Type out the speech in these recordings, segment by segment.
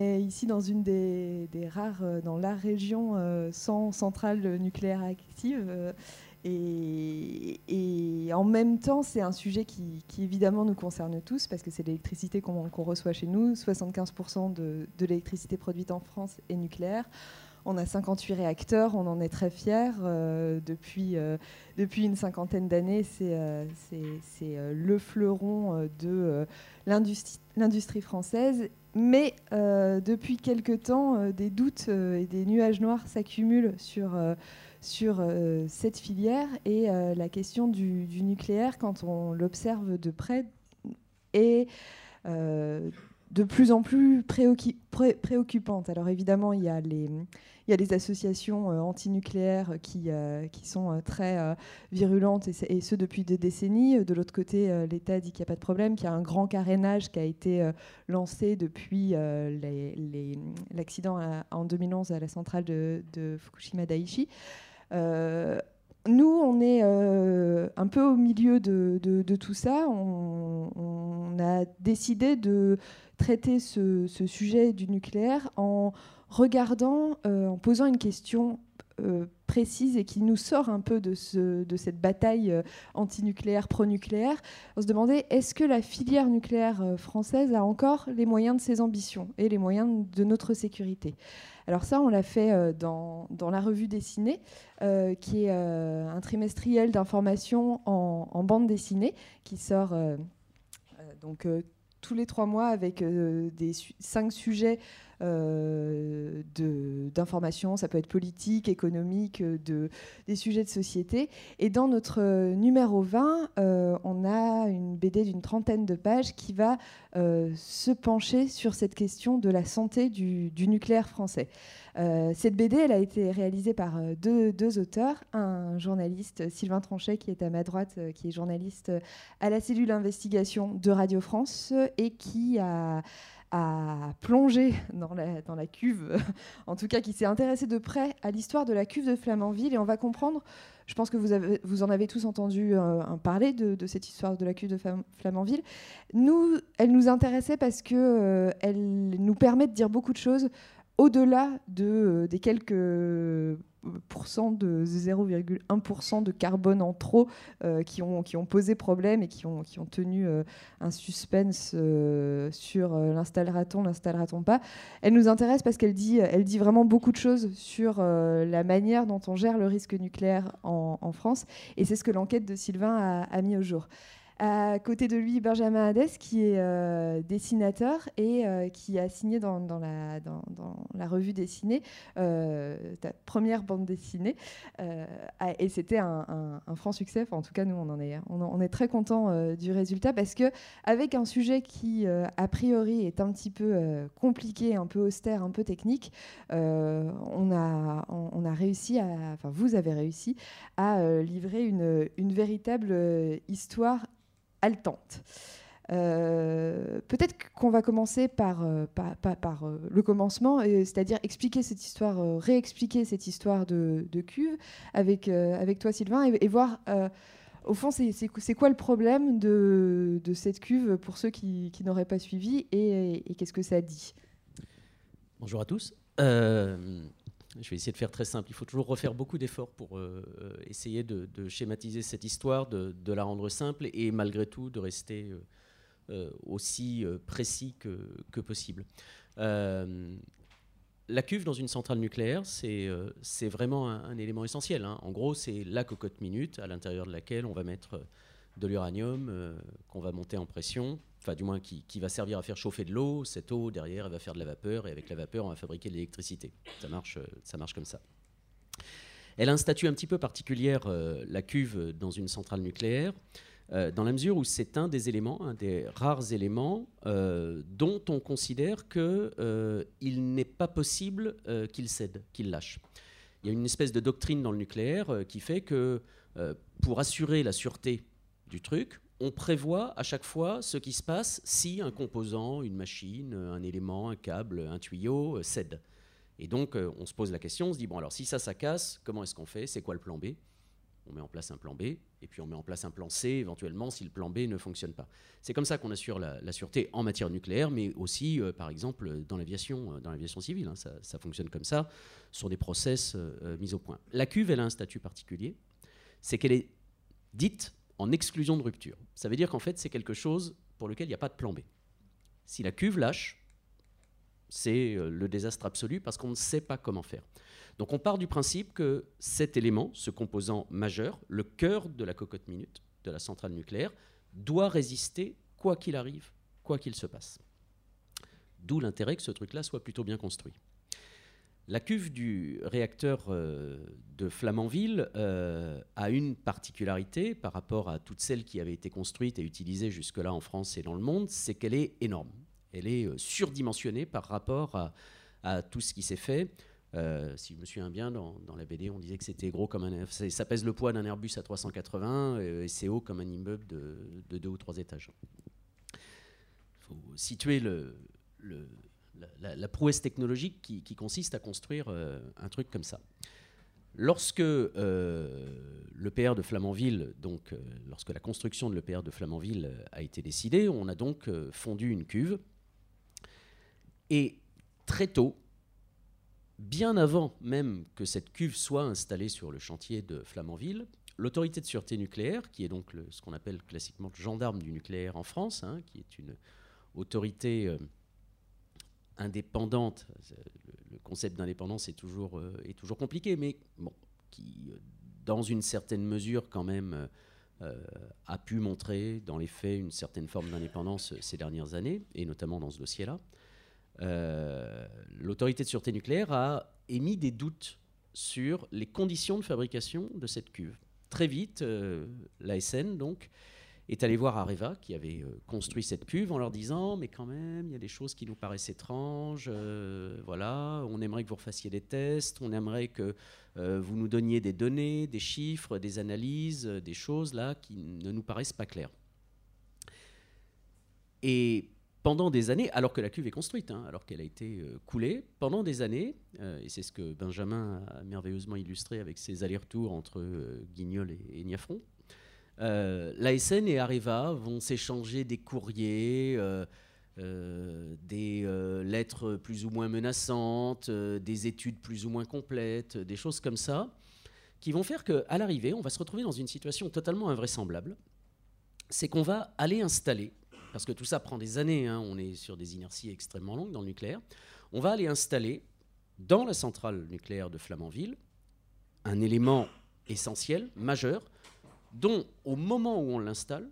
est ici dans une des, rares, dans la région sans centrale nucléaire active. Et, en même temps, c'est un sujet qui, évidemment nous concerne tous parce que c'est l'électricité qu'on reçoit chez nous. 75% de, l'électricité produite en France est nucléaire. On a 58 réacteurs, on en est très fiers. Euh, depuis, euh, depuis une cinquantaine d'années, c'est euh, le fleuron de l'industrie française. Mais depuis quelque temps, des doutes et des nuages noirs s'accumulent sur sur euh, cette filière et euh, la question du, nucléaire, quand on l'observe de près, est euh, de plus en plus préoccupante. Alors évidemment, il y a les, il y a les associations antinucléaires qui, qui sont très virulentes, et, ce depuis des décennies. De l'autre côté, l'État dit qu'il n'y a pas de problème, qu'il y a un grand carénage qui a été lancé depuis l'accident en 2011 à la centrale de, Fukushima Daiichi. Euh, nous, on est euh, un peu au milieu de, tout ça. On, a décidé de traiter ce, sujet du nucléaire en regardant, euh, en posant une question précise et qui nous sort un peu de, ce, de cette bataille antinucléaire, pro-nucléaire. On se demandait est-ce que la filière nucléaire française a encore les moyens de ses ambitions et les moyens de notre sécurité? Alors ça, on l'a fait euh, dans, la revue dessinée, euh, qui est euh, un trimestriel d'information en, bande dessinée, qui sort donc tous les trois mois avec cinq sujets euh, d'informations, ça peut être politique, économique, de, des sujets de société. Et dans notre numéro 20, euh, on a une BD d'une trentaine de pages qui va euh, se pencher sur cette question de la santé du, nucléaire français. cette BD, elle a été réalisée par deux, deux, auteurs, un journaliste, Sylvain Tranchet, qui est à ma droite, qui est journaliste à la cellule investigation de Radio France et qui a a plongé dans la, cuve, en tout cas qui s'est intéressé de près à l'histoire de la cuve de Flamanville. Et on va comprendre, je pense que vous, en avez tous entendu euh, parler de, cette histoire de la cuve de Flamanville. Nous, elle nous intéressait parce qu'elle euh, nous permet de dire beaucoup de choses au-delà de, euh, des quelques de 0,1% de carbone en trop euh, qui, ont, qui ont posé problème et qui ont, qui ont tenu euh, un suspense euh, sur l'installera-t-on, l'installera-t-on pas. Elle nous intéresse parce qu'elle dit, elle dit vraiment beaucoup de choses sur la manière dont on gère le risque nucléaire en, France et c'est ce que l'enquête de Sylvain a, a mis au jour. À côté de lui, Benjamin Hadès, qui est euh, dessinateur et euh, qui a signé dans, la, revue dessinée euh, ta première bande dessinée. et c'était un, franc succès. en tout cas, nous, on, en est, on, est très content du résultat parce que avec un sujet qui, a priori, est un petit peu compliqué, un peu austère, un peu technique, on, a, on, a réussi à, enfin, vous avez réussi à livrer une, une véritable histoire haletante. Euh, peut-être qu'on va commencer par, euh, euh, le commencement, c'est-à-dire expliquer cette histoire, réexpliquer cette histoire de, cuve avec, toi Sylvain et, voir au fond c'est quoi le problème de, cette cuve pour ceux qui, n'auraient pas suivi et qu'est-ce que ça dit? Bonjour à tous. Je vais essayer de faire très simple. Il faut toujours refaire beaucoup d'efforts pour euh, euh, essayer de, schématiser cette histoire, de, la rendre simple et malgré tout de rester euh, aussi précis que, possible. la cuve dans une centrale nucléaire, c'est vraiment un, élément essentiel. Hein. En gros, c'est la cocotte minute à l'intérieur de laquelle on va mettre de l'uranium qu'on va monter en pression du moins qui, va servir à faire chauffer de l'eau. Cette eau, derrière, elle va faire de la vapeur, et avec la vapeur, on va fabriquer de l'électricité. Ça marche, euh, ça marche comme ça. Elle a un statut un petit peu particulier, euh, la cuve, dans une centrale nucléaire, euh, dans la mesure où c'est un des éléments, un des rares éléments dont on considère qu'il n'est pas possible qu'il cède, qu'il lâche. Il y a une espèce de doctrine dans le nucléaire qui fait que pour assurer la sûreté du truc, on prévoit à chaque fois ce qui se passe si un composant, une machine, un élément, un câble, un tuyau euh, cède. Et donc, euh, on se pose la question, on se dit, bon, alors si ça, ça casse, comment est-ce qu'on fait? C'est quoi le plan B? On met en place un plan B, et puis on met en place un plan C éventuellement si le plan B ne fonctionne pas. C'est comme ça qu'on assure la, sûreté en matière nucléaire, mais aussi, euh, par exemple, dans l'aviation, dans l'aviation civile. Hein. ça, fonctionne comme ça, sur des process mis au point. La cuve, elle a un statut particulier, c'est qu'elle est dite en exclusion de rupture. Ça veut dire qu'en fait, c'est quelque chose pour lequel il n'y a pas de plan B. Si la cuve lâche, c'est le désastre absolu parce qu'on ne sait pas comment faire. Donc on part du principe que cet élément, ce composant majeur, le cœur de la cocotte minute, de la centrale nucléaire, doit résister quoi qu'il arrive, quoi qu'il se passe. D'où l'intérêt que ce truc-là soit plutôt bien construit. La cuve du réacteur euh, de Flamanville euh, a une particularité par rapport à toutes celles qui avaient été construites et utilisées jusque-là en France et dans le monde, c'est qu'elle est énorme. Elle est euh, surdimensionnée par rapport à, tout ce qui s'est fait. Si je me souviens bien, dans, la BD, on disait que c'était gros comme un. Ça pèse le poids d'un Airbus à 380 euh, et c'est haut comme un immeuble de, deux ou trois étages. Il faut situer le, la, prouesse technologique qui, consiste à construire euh, un truc comme ça. Lorsque l'EPR de Flamanville, donc lorsque la construction de l'EPR de Flamanville a été décidée, on a donc fondu une cuve. Et très tôt, bien avant même que cette cuve soit installée sur le chantier de Flamanville, l'autorité de sûreté nucléaire, qui est donc ce qu'on appelle classiquement le gendarme du nucléaire en France, hein, qui est une autorité euh, indépendante, le, concept d'indépendance est, toujours, euh, est toujours compliqué, mais bon, qui, euh, dans une certaine mesure quand même, a pu montrer dans les faits une certaine forme d'indépendance ces dernières années, et notamment dans ce dossier-là. Euh, l'autorité de sûreté nucléaire a émis des doutes sur les conditions de fabrication de cette cuve. Très vite, euh, l'ASN donc est allé voir Areva qui avait euh, construit cette cuve en leur disant mais quand même il y a des choses qui nous paraissent étranges voilà on aimerait que vous refassiez des tests on aimerait que vous nous donniez des données des chiffres des analyses des choses là qui ne nous paraissent pas claires. Et pendant des années, alors que la cuve est construite, hein, alors qu'elle a été euh, coulée, pendant des années, euh, et c'est ce que Benjamin a merveilleusement illustré avec ses allers-retours entre euh, Guignol et, et Niafron, l'ASN et Areva vont s'échanger des courriers, des lettres plus ou moins menaçantes, des études plus ou moins complètes, des choses comme ça, qui vont faire qu'à l'arrivée, on va se retrouver dans une situation totalement invraisemblable. C'est qu'on va aller installer parce que tout ça prend des années, hein. on est sur des inerties extrêmement longues dans le nucléaire, on va aller installer dans la centrale nucléaire de Flamanville un élément essentiel, majeur, dont au moment où on l'installe,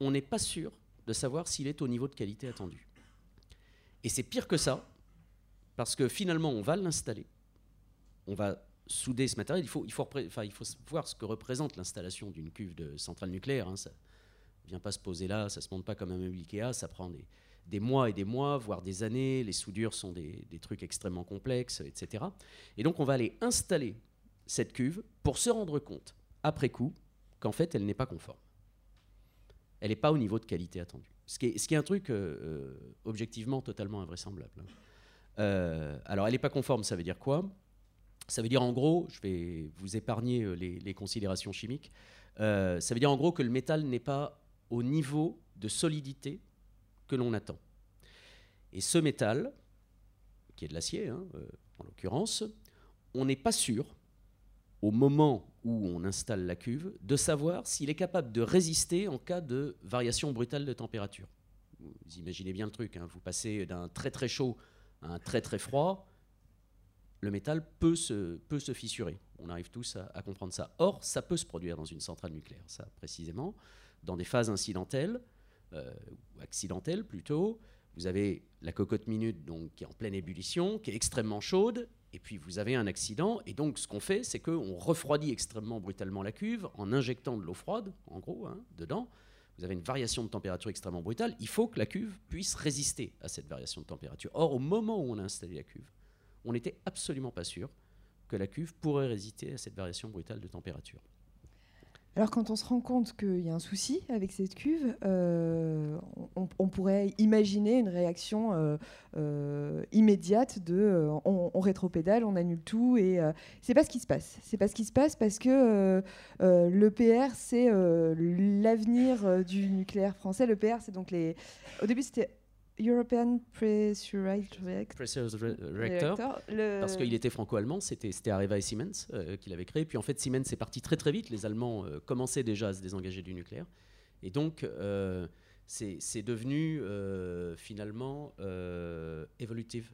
on n'est pas sûr de savoir s'il est au niveau de qualité attendu. Et c'est pire que ça, parce que finalement on va l'installer, on va souder ce matériel, il faut, voir ce que représente l'installation d'une cuve de centrale nucléaire. Hein, vient pas se poser là, ça se monte pas comme un meuble Ikea, ça prend des, mois et des mois, voire des années. Les soudures sont des, trucs extrêmement complexes, etc. Et donc on va aller installer cette cuve pour se rendre compte, après coup, qu'en fait elle n'est pas conforme. Elle n'est pas au niveau de qualité attendu. Ce qui est, un truc euh, euh, objectivement totalement invraisemblable. Hein. Euh, alors elle n'est pas conforme, ça veut dire quoi? Ça veut dire en gros, je vais vous épargner les, considérations chimiques, ça veut dire en gros que le métal n'est pas au niveau de solidité que l'on attend. Et ce métal, qui est de l'acier hein, en l'occurrence, on n'est pas sûr, au moment où on installe la cuve, de savoir s'il est capable de résister en cas de variation brutale de température. Vous imaginez bien le truc, hein, vous passez d'un très très chaud à un très très froid, le métal peut se, fissurer. On arrive tous à, comprendre ça. Or, ça peut se produire dans une centrale nucléaire, ça précisément dans des phases incidentelles, euh, ou accidentelles plutôt. Vous avez la cocotte minute qui est en pleine ébullition, qui est extrêmement chaude, et puis vous avez un accident. Et donc ce qu'on fait, c'est qu'on refroidit extrêmement brutalement la cuve en injectant de l'eau froide, en gros, hein, dedans. Vous avez une variation de température extrêmement brutale. Il faut que la cuve puisse résister à cette variation de température. Or, au moment où on a installé la cuve, on n'était absolument pas sûr que la cuve pourrait résister à cette variation brutale de température. Alors quand on se rend compte qu'il y a un souci avec cette cuve, euh, on, pourrait imaginer une réaction euh, euh, immédiate de on, rétropédale, on annule tout et c'est pas ce qui se passe. C'est pas ce qui se passe parce que l'EPR c'est l'avenir du nucléaire français. L'EPR c'est donc les. Au début c'était European Pressurized Reactor, parce qu'il était franco-allemand, c'était Areva et Siemens euh, qui l'avaient créé. Puis en fait, Siemens est parti très très vite. Les Allemands euh, commençaient déjà à se désengager du nucléaire. Et donc, euh, c'est devenu finalement Evolutive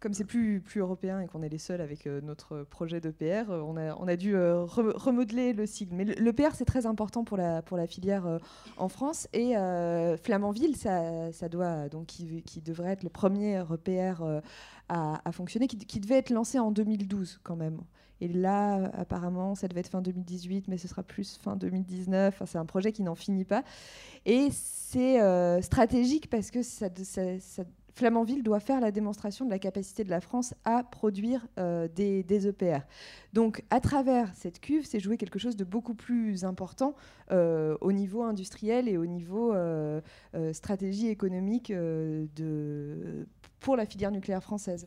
comme c'est plus, plus européen et qu'on est les seuls avec euh, notre projet d'EPR, euh, on, a, on a dû euh, remodeler le sigle. Mais l'EPR, c'est très important pour la, pour la filière en France. Et Flamanville, ça, ça doit, donc, qui, qui, devrait être le premier EPR à, fonctionner, qui, devait être lancé en 2012 quand même. Et là, apparemment, ça devait être fin 2018, mais ce sera plus fin 2019. Enfin, c'est un projet qui n'en finit pas. Et c'est stratégique parce que Flamanville doit faire la démonstration de la capacité de la France à produire euh, des, EPR. Donc, à travers cette cuve, c'est jouer quelque chose de beaucoup plus important euh, au niveau industriel et au niveau euh, stratégie économique de, pour la filière nucléaire française.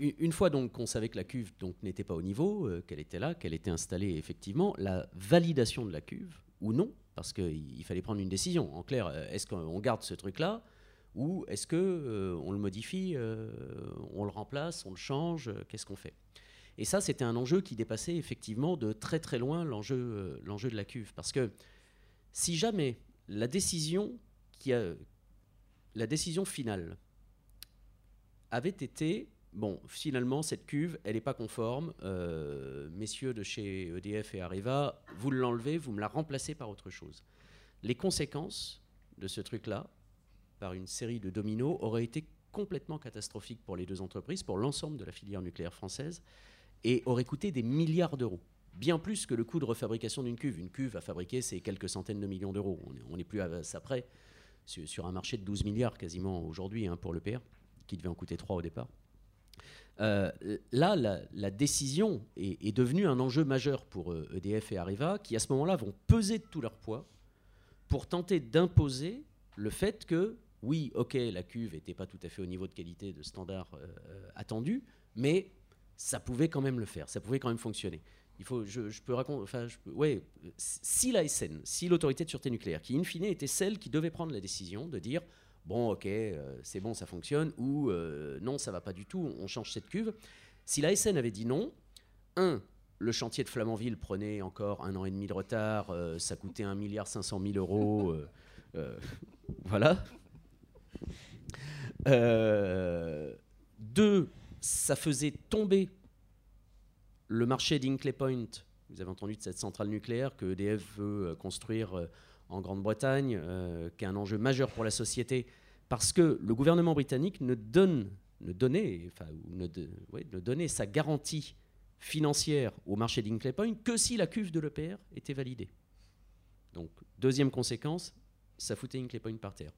Une fois donc qu'on savait que la cuve n'était pas au niveau, qu'elle était là, qu'elle était installée effectivement, la validation de la cuve ou non, parce qu'il fallait prendre une décision. En clair, est-ce qu'on garde ce truc-là ou est-ce que euh, on le modifie, euh, on le remplace, on le change, euh, qu'est-ce qu'on fait? Et ça, c'était un enjeu qui dépassait effectivement de très très loin l'enjeu l'enjeu de la cuve, parce que si jamais la décision qui a la décision finale avait été bon, finalement, cette cuve, elle n'est pas conforme. messieurs de chez EDF et Areva, vous l'enlevez, vous me la remplacez par autre chose. Les conséquences de ce truc-là, par une série de dominos aurait été complètement catastrophique pour les deux entreprises, pour l'ensemble de la filière nucléaire française, et aurait coûté des milliards d'euros. Bien plus que le coût de refabrication d'une cuve. Une cuve à fabriquer, c'est quelques centaines de millions d'euros. On n'est plus à ça près, sur un marché de 12 milliards quasiment aujourd'hui hein, pour l'EPR, qui devait en coûter 3 au départ. Euh, là, la, décision est, devenue un enjeu majeur pour EDF euh, e et Areva, qui à ce moment-là vont peser de tout leur poids pour tenter d'imposer le fait que oui, ok, la cuve n'était pas tout à fait au niveau de qualité, de standard euh, attendu, mais ça pouvait quand même le faire, ça pouvait quand même fonctionner. Il faut, je, peux enfin, si la SN, si l'autorité de sûreté nucléaire, qui in fine était celle qui devait prendre la décision de dire bon, ok, euh, c'est bon, ça fonctionne, ou euh, non, ça va pas du tout, on change cette cuve. Si la SN avait dit non, un, le chantier de Flamanville prenait encore un an et demi de retard, ça coûtait 1,5 milliard 500 000 euros, voilà. Euh, deux, ça faisait tomber le marché d'Inkley Point. Vous avez entendu de cette centrale nucléaire que EDF veut euh, construire euh, en Grande-Bretagne, qui est un enjeu majeur pour la société, parce que le gouvernement britannique ne, donne, ne, donnait, enfin, ne, donnait sa garantie financière au marché d'Inkley Point que si la cuve de l'EPR était validée. Donc, deuxième conséquence, ça foutait Inkley Point par terre.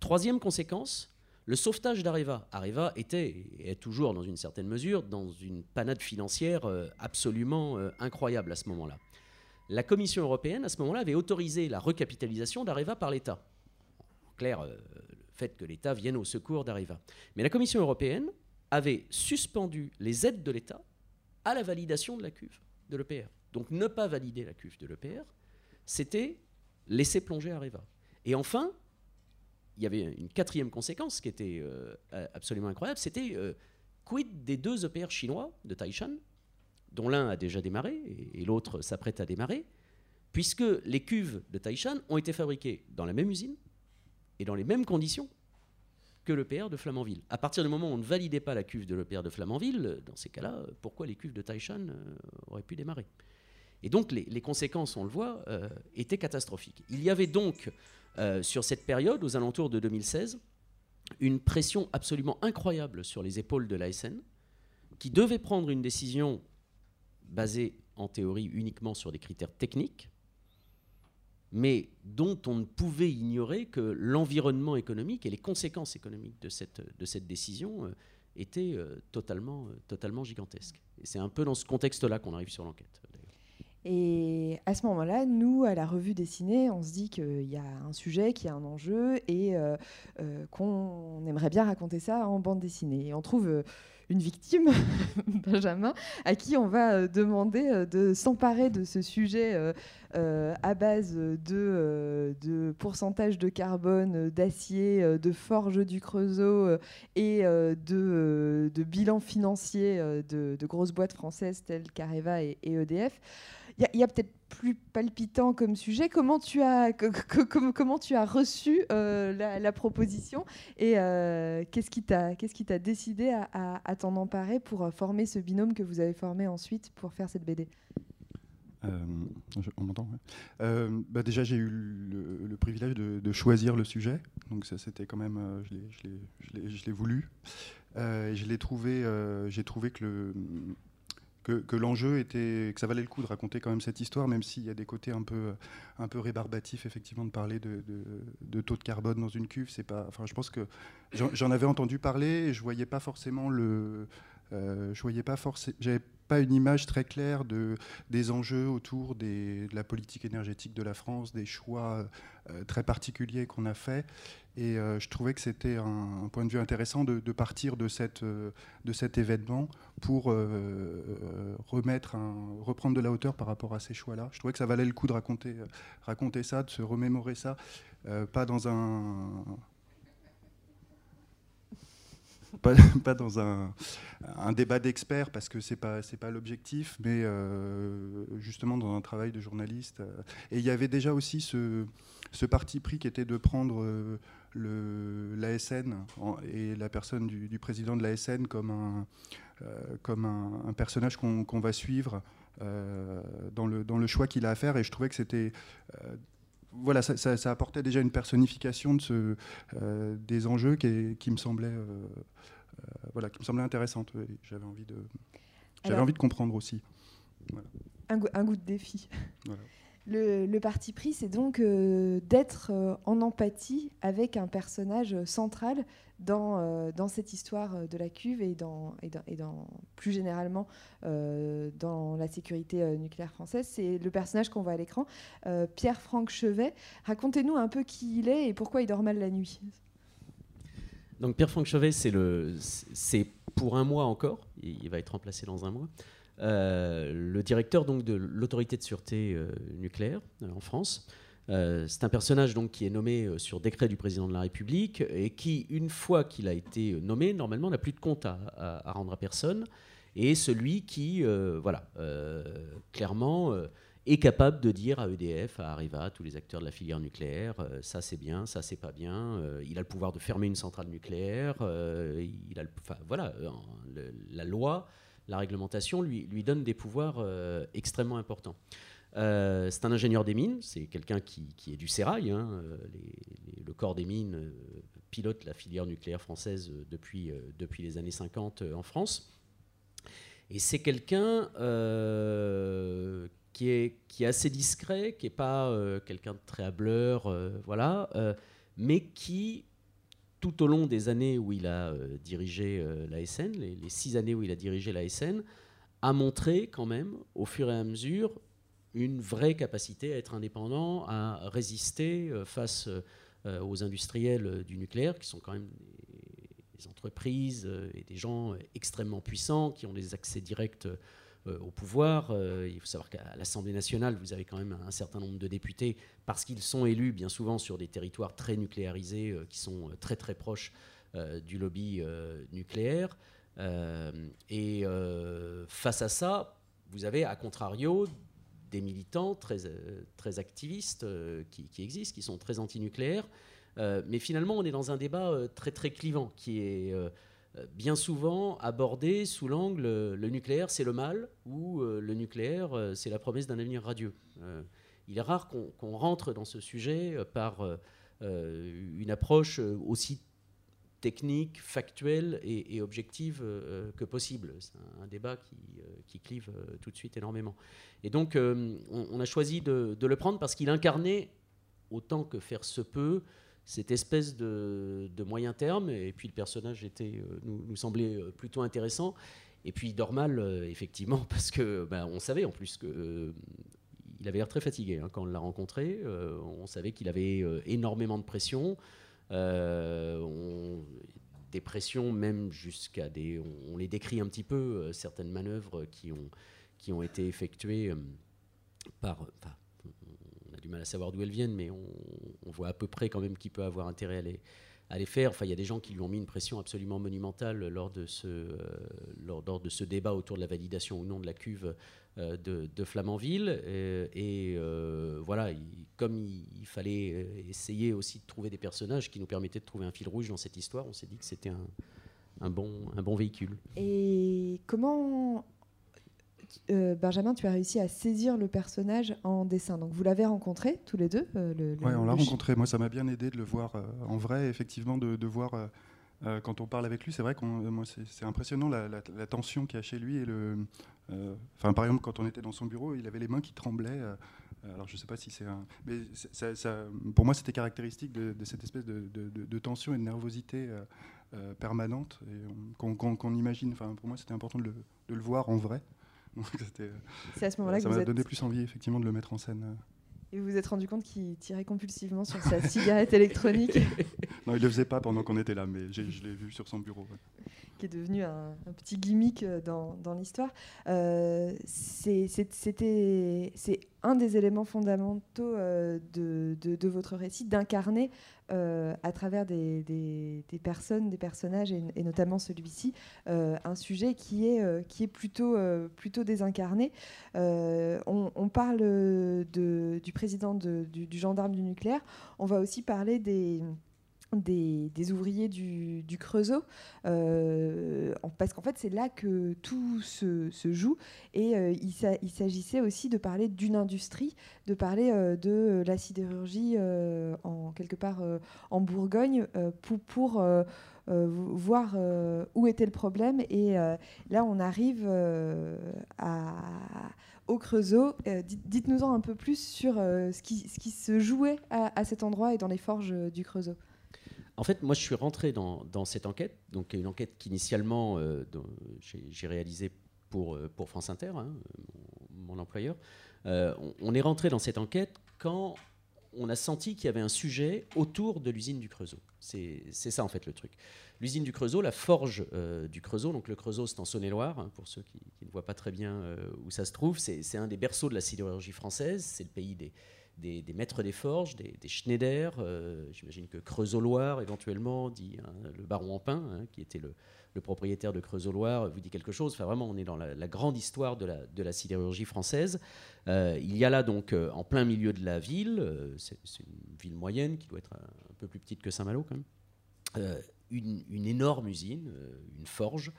Troisième conséquence, le sauvetage d'Areva. Areva était et est toujours dans une certaine mesure dans une panade financière euh, absolument euh, incroyable à ce moment-là. La Commission européenne, à ce moment-là, avait autorisé la recapitalisation d'Areva par l'État. En clair, euh, fait que l'État vienne au secours d'Areva. Mais la Commission européenne avait suspendu les aides de l'État à la validation de la cuve de l'EPR. Donc ne pas valider la cuve de l'EPR, c'était laisser plonger Areva. Et enfin, il y avait une quatrième conséquence qui était euh, absolument incroyable, c'était euh, quid des deux EPR chinois de Taishan, dont l'un a déjà démarré et, l'autre s'apprête à démarrer, puisque les cuves de Taishan ont été fabriquées dans la même usine et dans les mêmes conditions que l'EPR de Flamanville. À partir du moment où on ne validait pas la cuve de l'EPR de Flamanville, dans ces cas-là, pourquoi les cuves de Taishan euh, auraient pu démarrer? Et donc les, conséquences, on le voit, étaient catastrophiques. Il y avait donc euh, sur cette période, aux alentours de 2016, une pression absolument incroyable sur les épaules de l'ASN, qui devait prendre une décision basée en théorie uniquement sur des critères techniques, mais dont on ne pouvait ignorer que l'environnement économique et les conséquences économiques de cette, décision euh, étaient euh, totalement, totalement gigantesques. Et c'est un peu dans ce contexte-là qu'on arrive sur l'enquête. Et à ce moment-là, nous, à la revue dessinée, on se dit qu'il y a un sujet, qu'il y a un enjeu et qu'on aimerait bien raconter ça en bande dessinée. Et on trouve une victime, Benjamin, à qui on va euh, demander euh, de s'emparer de ce sujet euh, à base de, de, pourcentage de carbone, d'acier, de forge du Creusot et de, bilan financier de, grosses boîtes françaises telles qu'Areva et, EDF. Il y a, peut-être plus palpitant comme sujet. Comment tu as, comment tu as reçu la, proposition et qu'est-ce qui t'a qu'est-ce qui t'a décidé à, à t'en emparer pour former ce binôme que vous avez formé ensuite pour faire cette BD euh, on m'entend euh, bah Déjà, j'ai eu le, privilège de, choisir le sujet. Donc, ça, c'était quand même. Euh, je l'ai voulu. je l'ai trouvé. j'ai trouvé que le. Que, l'enjeu était que ça valait le coup de raconter quand même cette histoire, même s'il y a des côtés un peu un peu rébarbatifs effectivement de parler de, taux de carbone dans une cuve. C'est pas. Enfin, je pense que j'en avais entendu parler et je voyais pas forcément le euh, je voyais pas forcément, pas une image très claire de, des enjeux autour de la politique énergétique de la France, des choix euh, très particuliers qu'on a faits. Et euh, je trouvais que c'était un, point de vue intéressant de, partir de, cette, de cet événement pour reprendre de la hauteur par rapport à ces choix-là. Je trouvais que ça valait le coup de raconter, raconter ça, de se remémorer ça, pas dans un pas, dans un, débat d'experts parce que c'est pas c'est pas l'objectif, mais euh, justement dans un travail de journaliste. Euh. Et il y avait déjà aussi ce, ce parti pris qui était de prendre euh, l'ASN et la personne du, président de l'ASN comme un comme un, personnage qu'on va suivre dans le dans le choix qu'il a à faire. Et je trouvais que c'était voilà, ça, apportait déjà une personnification de ce, euh, des enjeux qui, qui me semblait, euh, euh, voilà, qui me semblait intéressante. J'avais envie de, j'avais envie de comprendre aussi. Un, un, goût de défi. Le, parti pris, c'est donc d'être en empathie avec un personnage central dans, euh, dans cette histoire de la cuve et, dans, plus généralement dans la sécurité nucléaire française. C'est le personnage qu'on voit à l'écran, Pierre-Franck Chevet. Racontez-nous un peu qui il est et pourquoi il dort mal la nuit. Donc Pierre-Franck Chevet, c'est pour un mois encore, il va être remplacé dans un mois. Euh, le directeur donc, de l'autorité de sûreté euh, nucléaire euh, en France. C'est un personnage donc, qui est nommé sur décret du président de la République et qui, une fois qu'il a été nommé, normalement n'a plus de compte à, rendre à personne. Et celui qui, voilà, clairement est capable de dire à EDF, à Areva, à tous les acteurs de la filière nucléaire, ça c'est bien, ça c'est pas bien. il a le pouvoir de fermer une centrale nucléaire. il a voilà, la loi la réglementation lui, lui donne des pouvoirs euh, extrêmement importants. Euh, c'est un ingénieur des mines, c'est quelqu'un qui, est du sérail. Hein, euh, le corps des mines pilote la filière nucléaire française depuis, depuis les années 50 en France. Et c'est quelqu'un qui, est, qui est assez discret, qui n'est pas quelqu'un de très hableur, voilà, mais qui tout au long des années où il a euh, dirigé euh, l'ASN, les, les, six années où il a dirigé l'ASN, a montré quand même, au fur et à mesure, une vraie capacité à être indépendant, à résister euh, face aux industriels du nucléaire, qui sont quand même des entreprises et des gens extrêmement puissants, qui ont des accès directs euh, au pouvoir. Euh, il faut savoir qu'à l'Assemblée nationale, vous avez quand même un certain nombre de députés, parce qu'ils sont élus bien souvent sur des territoires très nucléarisés, euh, qui sont très très proches du lobby nucléaire. et face à ça, vous avez, à contrario, des militants très, très activistes qui, qui, existent, qui sont très antinucléaires. mais finalement, on est dans un débat très très clivant qui est euh, bien souvent abordé sous l'angle euh, le nucléaire c'est le mal ou euh, le nucléaire c'est la promesse d'un avenir radieux. il est rare qu'on rentre dans ce sujet par une approche aussi technique, factuelle et, objective que possible. C'est un, débat qui, clive tout de suite énormément. Et donc, on, a choisi de, le prendre parce qu'il incarnait, autant que faire se peut, cette espèce de, moyen terme, et puis le personnage était, euh, nous, semblait euh, plutôt intéressant. Et puis il dort mal, effectivement, parce que ben, on savait en plus que il avait l'air très fatigué hein, quand on l'a rencontré. on savait qu'il avait énormément de pression. On, des pressions, même jusqu'à des. On, les décrit un petit peu, certaines manœuvres qui ont, été effectuées par. on a du mal à savoir d'où elles viennent, mais on, voit à peu près quand même qui peut avoir intérêt à les, à les faire. Enfin, il y a des gens qui lui ont mis une pression absolument monumentale lors de ce, euh, lors, de ce débat autour de la validation ou non de la cuve euh, de, Flamanville. Et, euh, voilà, comme il, fallait essayer aussi de trouver des personnages qui nous permettaient de trouver un fil rouge dans cette histoire, on s'est dit que c'était un, un, bon, un bon véhicule. Et comment euh, Benjamin, tu as réussi à saisir le personnage en dessin? Donc vous l'avez rencontré tous les deux euh, Oui, on l'a rencontré. Moi, ça m'a bien aidé de le voir euh, en vrai, effectivement, de, voir quand on parle avec lui. C'est vrai que c'est impressionnant la, tension qu'il y a chez lui. Et le, enfin, par exemple, quand on était dans son bureau, il avait les mains qui tremblaient. alors je ne sais pas si c'est un... Mais ça, pour moi, c'était caractéristique de, cette espèce de, tension et de nervosité permanente qu'on imagine. Enfin, pour moi, c'était important de le voir en vrai. C'est à ce moment-là que ça m'a donné plus envie effectivement de le mettre en scène. Et vous vous êtes rendu compte qu'il tirait compulsivement sur sa cigarette électronique Non, il ne le faisait pas pendant qu'on était là, mais je l'ai vu sur son bureau. Qui est devenu un, petit gimmick euh, dans, dans l'histoire. Euh, C'était un des éléments fondamentaux euh, de, de, votre récit, d'incarner euh, à travers des, personnes, des personnages, et, notamment celui-ci, euh, un sujet qui est, qui est plutôt, plutôt désincarné. On, parle du président du gendarme du nucléaire, on va aussi parler des des, ouvriers du, Creusot, euh, parce qu'en fait c'est là que tout se, joue et euh, il, s'agissait aussi de parler d'une industrie, de parler euh, de la sidérurgie en quelque part en Bourgogne pour, voir où était le problème et là on arrive à, au Creusot. Dites-nous-en un peu plus sur ce qui, ce, qui, se jouait à, à cet endroit et dans les forges du Creusot. En fait, moi, je suis rentré dans, cette enquête, donc une enquête qu'initialement euh, j'ai réalisée pour, euh, pour France Inter, hein, mon, employeur. Euh, on, est rentré dans cette enquête quand on a senti qu'il y avait un sujet autour de l'usine du Creusot. C'est ça, en fait, le truc. L'usine du Creusot, la forge du Creusot, donc le Creusot, c'est en Saône-et-Loire, hein, pour ceux qui, ne voient pas très bien où ça se trouve. C'est un des berceaux de la sidérurgie française, c'est le pays des des, maîtres des forges, des, Schneider, euh, j'imagine que Creusot-Loire éventuellement, dit hein, le baron Empin, hein, qui était le, propriétaire de Creusot-Loire, vous dit quelque chose. Enfin, vraiment, on est dans la, grande histoire de la, sidérurgie française. Euh, il y a là, donc, euh, en plein milieu de la ville, c'est une ville moyenne qui doit être un, peu plus petite que Saint-Malo, quand même, une, énorme usine, une forge.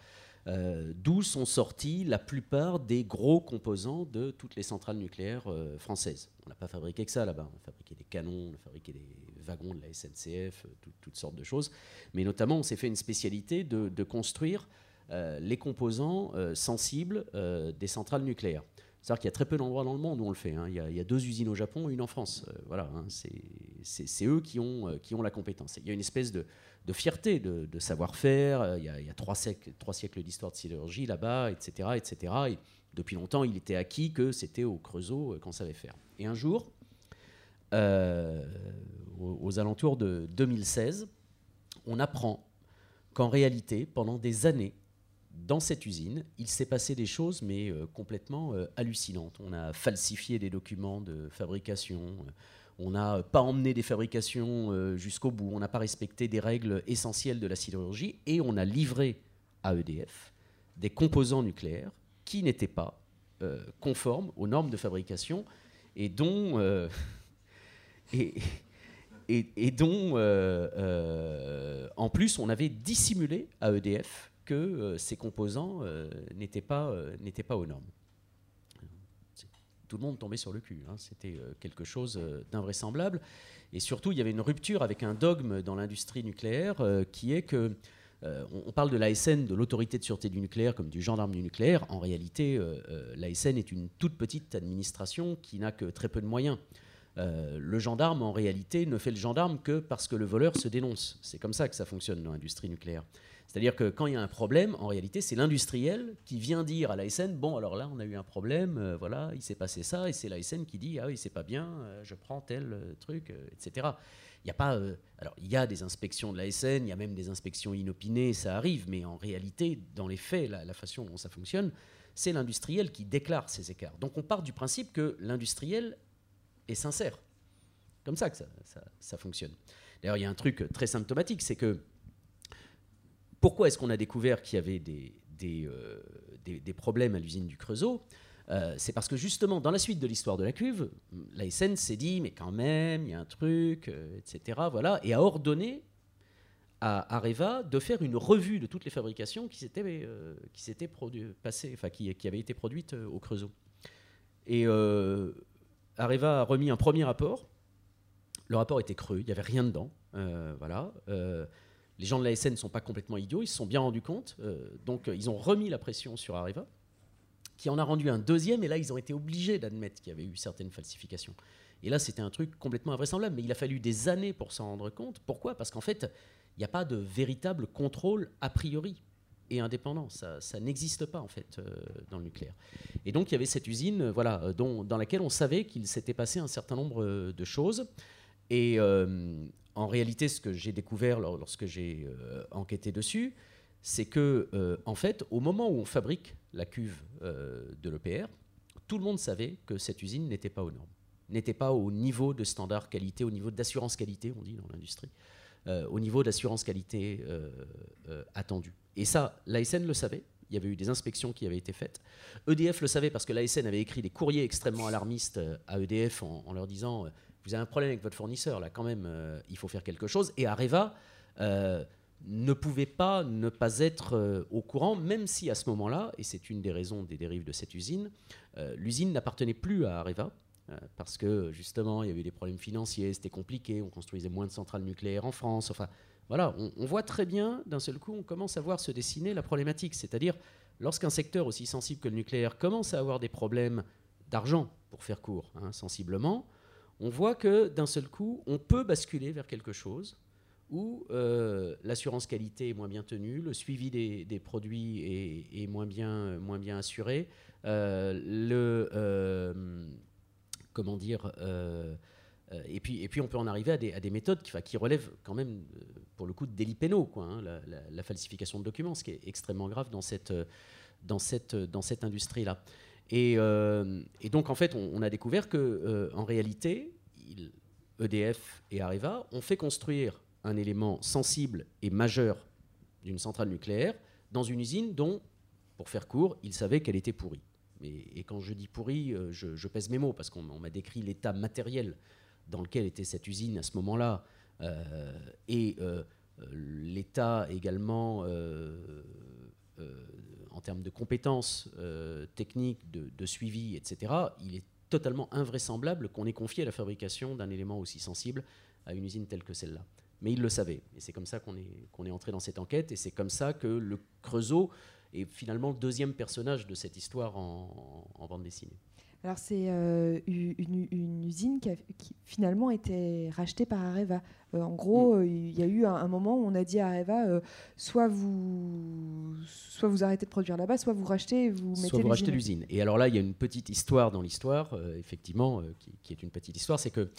Euh, d'où sont sortis la plupart des gros composants de toutes les centrales nucléaires euh, françaises. On n'a pas fabriqué que ça là-bas, on a fabriqué des canons, on a fabriqué des wagons de la SNCF, euh, toutes sortes de choses. Mais notamment, on s'est fait une spécialité de, construire les composants sensibles des centrales nucléaires. C'est-à-dire qu'il y a très peu d'endroits dans le monde où on le fait. Hein. Il, y a, deux usines au Japon, une en France. voilà, hein. c'est eux qui ont, ont la compétence. Il y a une espèce de, fierté, de, savoir-faire. Euh, il y a, trois, siècles, d'histoire de sidérurgie là-bas, etc., etc. Et depuis longtemps, il était acquis que c'était au Creusot euh, qu'on savait faire. Et un jour, euh, aux, alentours de 2016, on apprend qu'en réalité, pendant des années, dans cette usine, il s'est passé des choses, mais complètement hallucinantes. On a falsifié des documents de fabrication, on n'a pas emmené des fabrications euh, jusqu'au bout, on n'a pas respecté des règles essentielles de la sidérurgie et on a livré à EDF des composants nucléaires qui n'étaient pas euh, conformes aux normes de fabrication et dont, euh, et, dont en plus on avait dissimulé à EDF que ces composants n'étaient pas, aux normes tout le monde tombait sur le cul. Hein. C'était euh, quelque chose euh, d'invraisemblable. Et surtout, il y avait une rupture avec un dogme dans l'industrie nucléaire euh, qui est que on parle de l'ASN, de l'autorité de sûreté du nucléaire, comme du gendarme du nucléaire. En réalité, l'ASN est une toute petite administration qui n'a que très peu de moyens. le gendarme, en réalité, ne fait le gendarme que parce que le voleur se dénonce. C'est comme ça que ça fonctionne dans l'industrie nucléaire. C'est-à-dire que quand il y a un problème, en réalité, c'est l'industriel qui vient dire à l'ASN bon, alors là, on a eu un problème, euh, voilà, il s'est passé ça, et c'est l'ASN qui dit ah oui, c'est pas bien, euh, je prends tel euh, truc, etc. Il n'y a pas. alors, il y a des inspections de l'ASN, il y a même des inspections inopinées, ça arrive, mais en réalité, dans les faits, la, façon dont ça fonctionne, c'est l'industriel qui déclare ces écarts. Donc, on part du principe que l'industriel est sincère. Comme ça que ça, ça fonctionne. D'ailleurs, il y a un truc très symptomatique, c'est que pourquoi est-ce qu'on a découvert qu'il y avait des, des, euh, problèmes à l'usine du Creusot euh, c'est parce que justement, dans la suite de l'histoire de la cuve, la SN s'est dit, mais quand même, il y a un truc, euh, etc. Voilà, et a ordonné à Areva de faire une revue de toutes les fabrications qui qui passées, enfin qui, qui, avaient été produites au Creusot. Et Areva a remis un premier rapport. Le rapport était creux, il n'y avait rien dedans. voilà les gens de la SN ne sont pas complètement idiots, ils se sont bien rendus compte. Euh, donc, euh, ils ont remis la pression sur Areva, qui en a rendu un deuxième, et là, ils ont été obligés d'admettre qu'il y avait eu certaines falsifications. Et là, c'était un truc complètement invraisemblable, mais il a fallu des années pour s'en rendre compte. Pourquoi? Parce qu'en fait, il n'y a pas de véritable contrôle a priori et indépendant. Ça, n'existe pas en fait euh, dans le nucléaire. Et donc il y avait cette usine, voilà, dans laquelle on savait qu'il s'était passé un certain nombre de choses. Et en réalité, ce que j'ai découvert lorsque j'ai euh, enquêté dessus, c'est que, euh, en fait, au moment où on fabrique la cuve euh, de l'EPR, tout le monde savait que cette usine n'était pas aux normes, n'était pas au niveau de standard qualité, au niveau d'assurance qualité, on dit dans l'industrie, au niveau d'assurance qualité attendu. Et ça, l'ASN le savait. Il y avait eu des inspections qui avaient été faites. EDF le savait parce que l'ASN avait écrit des courriers extrêmement alarmistes à EDF en leur disant vous avez un problème avec votre fournisseur, là quand même, euh, il faut faire quelque chose. Et Areva euh, ne pouvait pas ne pas être euh, au courant, même si à ce moment-là, et c'est une des raisons des dérives de cette usine, l'usine n'appartenait plus à Areva. Parce que justement, il y avait des problèmes financiers, c'était compliqué, on construisait moins de centrales nucléaires en France. Enfin, voilà, on, voit très bien, d'un seul coup, on commence à voir se dessiner la problématique. C'est-à-dire, lorsqu'un secteur aussi sensible que le nucléaire commence à avoir des problèmes d'argent, pour faire court, hein, sensiblement, on voit que d'un seul coup, on peut basculer vers quelque chose où euh, l'assurance qualité est moins bien tenue, le suivi des, produits est, moins, bien, assuré, euh, le, euh, comment dire, et, puis, et puis on peut en arriver à des, méthodes qui, relèvent quand même, pour le coup, de délits pénaux, quoi, hein, la, falsification de documents, ce qui est extrêmement grave dans cette industrie-là. Euh, et, donc, en fait, on, a découvert que, euh, en réalité, EDF et Areva ont fait construire un élément sensible et majeur d'une centrale nucléaire dans une usine dont, pour faire court, ils savaient qu'elle était pourrie. Et, quand je dis pourrie, euh, je, pèse mes mots parce qu'on m'a décrit l'état matériel dans lequel était cette usine à ce moment-là et l'état également en termes de compétences euh, techniques, de, suivi, etc., il est totalement invraisemblable qu'on ait confié la fabrication d'un élément aussi sensible à une usine telle que celle-là. Mais il le savait. Et c'est comme ça qu'on est, entré dans cette enquête. Et c'est comme ça que le Creusot est finalement le deuxième personnage de cette histoire en, bande dessinée. Alors c'est euh, une, usine qui, a, qui, finalement été rachetée par Areva. Euh, en gros, mm. euh, il y a eu un, moment où on a dit à Areva, soit vous, soit vous arrêtez de produire là-bas, soit vous rachetez, vous mettez soit vous rachetez l'usine. Et alors là, il y a une petite histoire dans l'histoire, effectivement, qui, qui, est une petite histoire, c'est que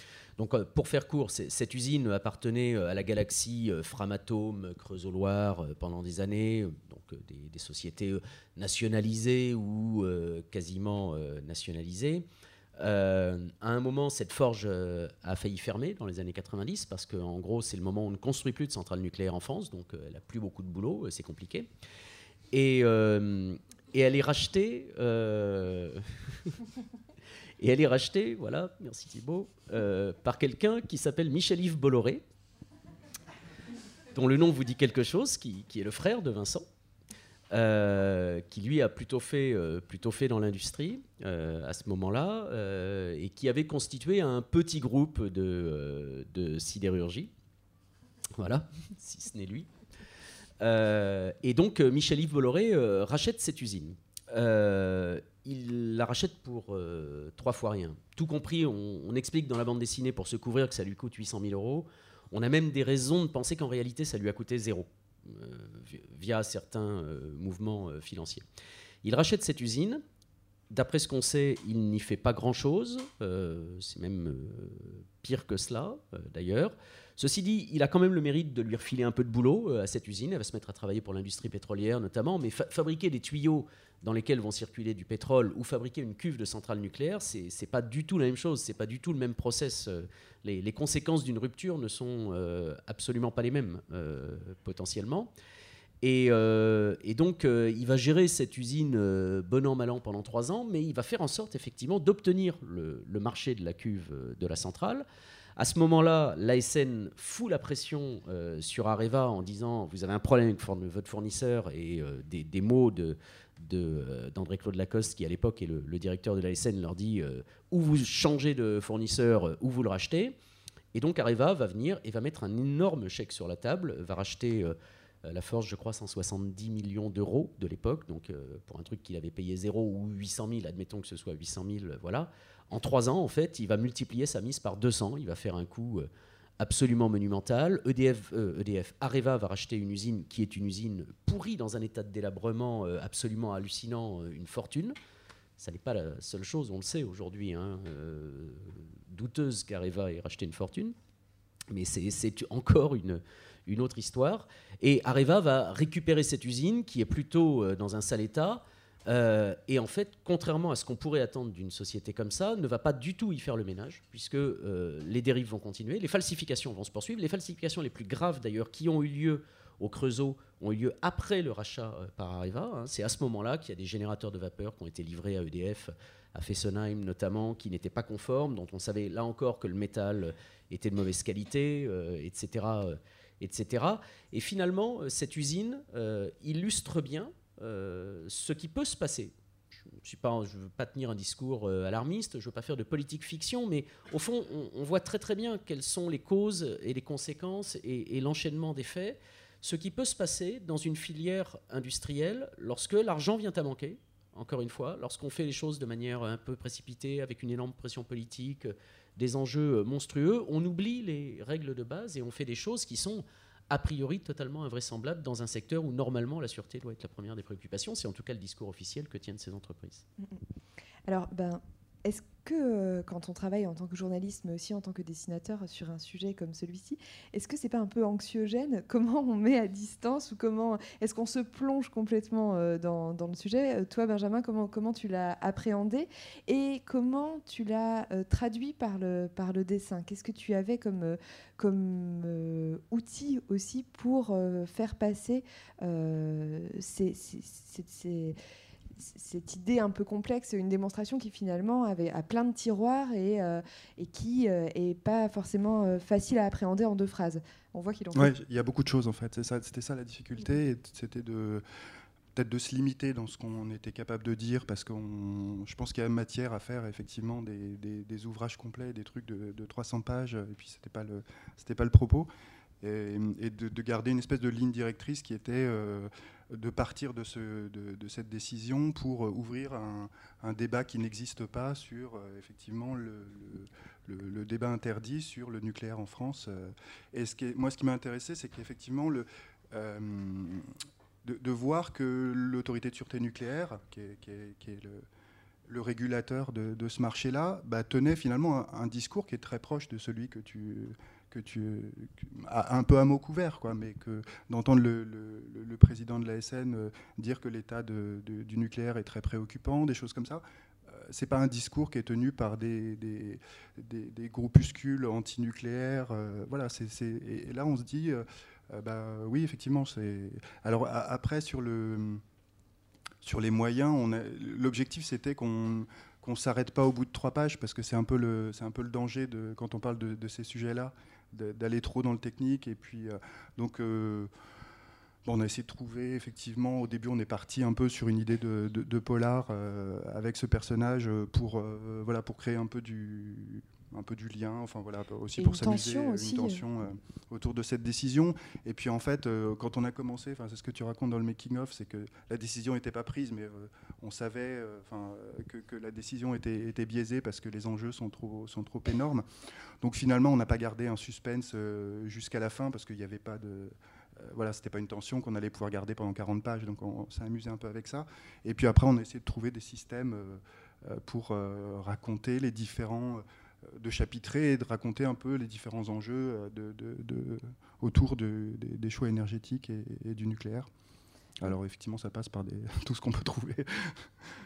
donc, euh, pour faire court, cette usine appartenait euh, à la galaxie euh, Framatome, Creusot-Loire pendant des années, donc des, sociétés nationalisées ou quasiment nationalisées. À un moment, cette forge a failli fermer dans les années 90 parce qu'en gros, c'est le moment où on ne construit plus de centrales nucléaires en France, donc elle n'a plus beaucoup de boulot, c'est compliqué. Et, elle est rachetée. Et elle est rachetée, voilà, merci Thibault, euh, par quelqu'un qui s'appelle Michel-Yves Bolloré, dont le nom vous dit quelque chose, qui, est le frère de Vincent, euh, qui lui a plutôt fait, euh, plutôt fait dans l'industrie à ce moment-là, et qui avait constitué un petit groupe de, sidérurgie. Voilà, si ce n'est lui. et donc Michel-Yves Bolloré rachète cette usine il la rachète pour euh, trois fois rien. Tout compris, on, explique dans la bande dessinée pour se couvrir que ça lui coûte 800 000 euros. On a même des raisons de penser qu'en réalité, ça lui a coûté zéro. Via certains mouvements financiers. Il rachète cette usine. D'après ce qu'on sait, il n'y fait pas grand-chose. c'est même pire que cela, d'ailleurs. Ceci dit, il a quand même le mérite de lui refiler un peu de boulot à cette usine. Elle va se mettre à travailler pour l'industrie pétrolière notamment, mais fabriquer des tuyaux dans lesquels vont circuler du pétrole ou fabriquer une cuve de centrale nucléaire, c'est n'est pas du tout la même chose, c'est pas du tout le même process. Euh, les, conséquences d'une rupture ne sont euh, absolument pas les mêmes euh, potentiellement. Et, donc, il va gérer cette usine bon an, mal an pendant trois ans, mais il va faire en sorte effectivement d'obtenir le, le, marché de la cuve de la centrale. À ce moment-là, l'ASN fout la pression sur Areva en disant vous avez un problème avec votre fournisseur et des, mots de, euh, d'André-Claude Lacoste, qui à l'époque est le, directeur de l'ASN, leur dit euh, ou vous changez de fournisseur euh, ou vous le rachetez. Et donc Areva va venir et va mettre un énorme chèque sur la table, va racheter la Force, je crois, 170 millions d'euros de l'époque, donc pour un truc qu'il avait payé 0 ou 800 000, admettons que ce soit 800 000, voilà. En trois ans, en fait, il va multiplier sa mise par 200, il va faire un coup absolument monumental. EDF, EDF, euh, e Areva va racheter une usine qui est une usine pourrie dans un état de délabrement euh, absolument hallucinant, euh, une fortune. Ça n'est pas la seule chose, on le sait aujourd'hui, hein, douteuse qu'Areva ait racheté une fortune. Mais c'est encore une, une autre histoire. Et Areva va récupérer cette usine qui est plutôt dans un sale état euh, et en fait, contrairement à ce qu'on pourrait attendre d'une société comme ça, ne va pas du tout y faire le ménage, puisque euh, les dérives vont continuer, les falsifications vont se poursuivre. Les falsifications les plus graves, d'ailleurs, qui ont eu lieu au Creusot, ont eu lieu après le rachat euh, par Areva. Hein. C'est à ce moment-là qu'il y a des générateurs de vapeur qui ont été livrés à EDF, à Fessenheim notamment, qui n'étaient pas conformes, dont on savait là encore que le métal était de mauvaise qualité, etc., etc. Et finalement, cette usine illustre bien euh, ce qui peut se passer. Je ne veux pas tenir un discours euh, alarmiste, je ne veux pas faire de politique fiction, mais au fond, on, voit très très bien quelles sont les causes et les conséquences et, l'enchaînement des faits. Ce qui peut se passer dans une filière industrielle lorsque l'argent vient à manquer, encore une fois, lorsqu'on fait les choses de manière un peu précipitée, avec une énorme pression politique, des enjeux monstrueux, on oublie les règles de base et on fait des choses qui sont a priori totalement invraisemblable dans un secteur où normalement la sûreté doit être la première des préoccupations. C'est en tout cas le discours officiel que tiennent ces entreprises. Alors, ben, est-ce que euh, quand on travaille en tant que journaliste, mais aussi en tant que dessinateur sur un sujet comme celui-ci, est-ce que c'est pas un peu anxiogène Comment on met à distance ou comment est-ce qu'on se plonge complètement euh, dans, le sujet? Euh, Toi, Benjamin, comment, comment tu l'as appréhendé? Et comment tu l'as traduit par le, par le dessin? Qu'est-ce que tu avais comme, comme outil aussi pour faire passer ces, ces cette idée un peu complexe, une démonstration qui finalement avait, a plein de tiroirs et, euh, et qui n'est euh, pas forcément euh, facile à appréhender en deux phrases. On voit qu'il en ouais, il y a beaucoup de choses en fait. C'était ça, la difficulté, c'était de peut-être de se limiter dans ce qu'on était capable de dire, parce que je pense qu'il y a matière à faire effectivement des, des, ouvrages complets, des trucs de, de 300 pages, et puis c'était pas le c'était pas le propos, et, de, de, garder une espèce de ligne directrice qui était de partir de, ce, de, cette décision pour euh, ouvrir un, débat qui n'existe pas sur euh, effectivement le, débat interdit sur le nucléaire en France. Euh. Et moi, ce qui m'a intéressé, c'est qu'effectivement, de, voir que l'autorité de sûreté nucléaire, qui est, le, régulateur de, ce marché-là, bah, tenait finalement un, discours qui est très proche de celui que tu que tu un peu à mot couvert, quoi, mais que d'entendre le, président de la SN euh, dire que l'état du nucléaire est très préoccupant, des choses comme ça, euh, c'est pas un discours qui est tenu par des, groupuscules antinucléaires. Euh, voilà, et, là on se dit, bah, oui, effectivement, c'est. Alors après, sur, le, sur les moyens, l'objectif c'était qu'on qu'on s'arrête pas au bout de trois pages parce que c'est un peu le c'est un peu le danger de quand on parle de ces sujets-là d'aller trop dans le technique. Et puis, euh, donc, euh, on a essayé de trouver, effectivement, au début, on est parti un peu sur une idée de, polar euh, avec ce personnage pour, voilà, pour créer un peu du un peu du lien, enfin voilà, aussi pour s'amuser, une tension autour de cette décision. Et puis en fait, quand on a commencé, c'est ce que tu racontes dans le making of, c'est que la décision n'était pas prise, mais on savait, que, que, la décision était, était, biaisée parce que les enjeux sont trop sont trop énormes. Donc finalement, on n'a pas gardé un suspense euh, jusqu'à la fin parce qu'il n'y avait pas de voilà, c'était pas une tension qu'on allait pouvoir garder pendant 40 pages, donc on, s'est amusé un peu avec ça. Et puis après, on a essayé de trouver des systèmes pour raconter les différents de chapitrer et de raconter un peu les différents enjeux de, autour des choix énergétiques et du nucléaire. Alors effectivement, ça passe par tout ce qu'on peut trouver.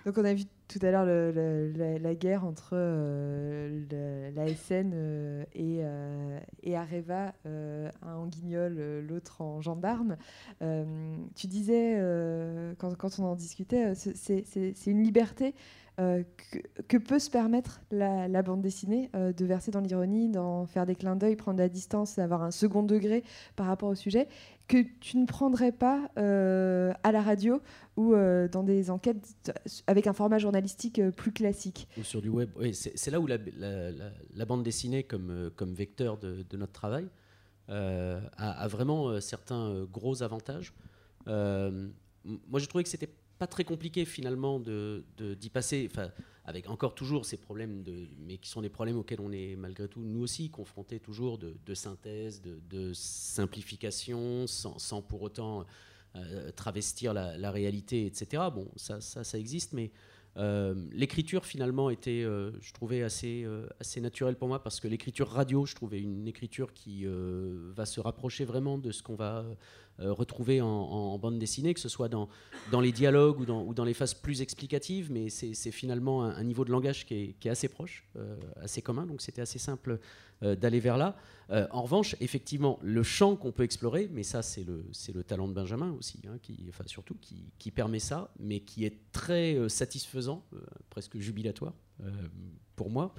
Donc on a vu tout à l'heure la, guerre entre euh, la SN euh, et, euh, et, Areva, un en guignol, l'autre en gendarme. tu disais, quand, on en discutait, c'est une liberté euh, que, peut se permettre la, bande dessinée euh, de verser dans l'ironie, d'en faire des clins d'œil, prendre la distance, avoir un second degré par rapport au sujet, que tu ne prendrais pas euh, à la radio ou dans des enquêtes avec un format journalistique plus classique? Ou sur du web. C'est là où la, bande dessinée comme, comme vecteur de, notre travail a, a, vraiment certains gros avantages. moi, j'ai trouvé que c'était pas très compliqué finalement d'y de, d'y passer, enfin, avec encore toujours ces problèmes, de, mais qui sont des problèmes auxquels on est malgré tout nous aussi confrontés toujours de, de synthèse, de, simplification, sans, sans, pour autant euh, travestir la, réalité, etc. Bon, ça, ça, ça existe, mais euh, l'écriture finalement était, euh, je trouvais, assez, assez naturelle pour moi parce que l'écriture radio, je trouvais une écriture qui va se rapprocher vraiment de ce qu'on va retrouver en, bande dessinée, que ce soit dans, dans les dialogues ou dans, ou dans les phases plus explicatives, mais c'est finalement un, niveau de langage qui est, qui est assez proche, euh, assez commun, donc c'était assez simple euh, d'aller vers là. en revanche, effectivement, le champ qu'on peut explorer, mais ça c'est le, le talent de Benjamin aussi, hein, qui, enfin, surtout, qui, qui, permet ça, mais qui est très satisfaisant, presque jubilatoire pour moi,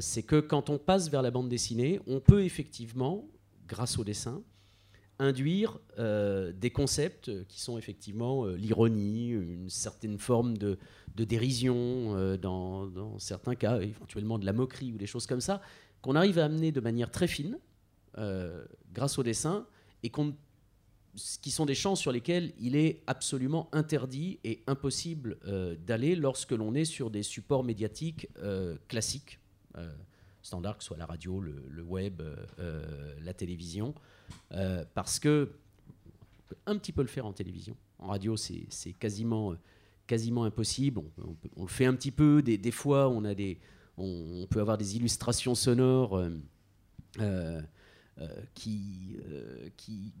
c'est que quand on passe vers la bande dessinée, on peut effectivement, grâce au dessin, induire euh, des concepts qui sont effectivement euh, l'ironie, une certaine forme de, dérision, euh, dans, certains cas éventuellement de la moquerie ou des choses comme ça, qu'on arrive à amener de manière très fine grâce au dessin et qui sont des champs sur lesquels il est absolument interdit et impossible d'aller lorsque l'on est sur des supports médiatiques classiques, standards, que ce soit la radio, le web, la télévision. Euh, parce que on peut un petit peu le faire en télévision. En radio, c'est quasiment, quasiment impossible. On, le fait un petit peu. Des, fois, on, a des, on, peut avoir des illustrations sonores euh, euh, qui, qui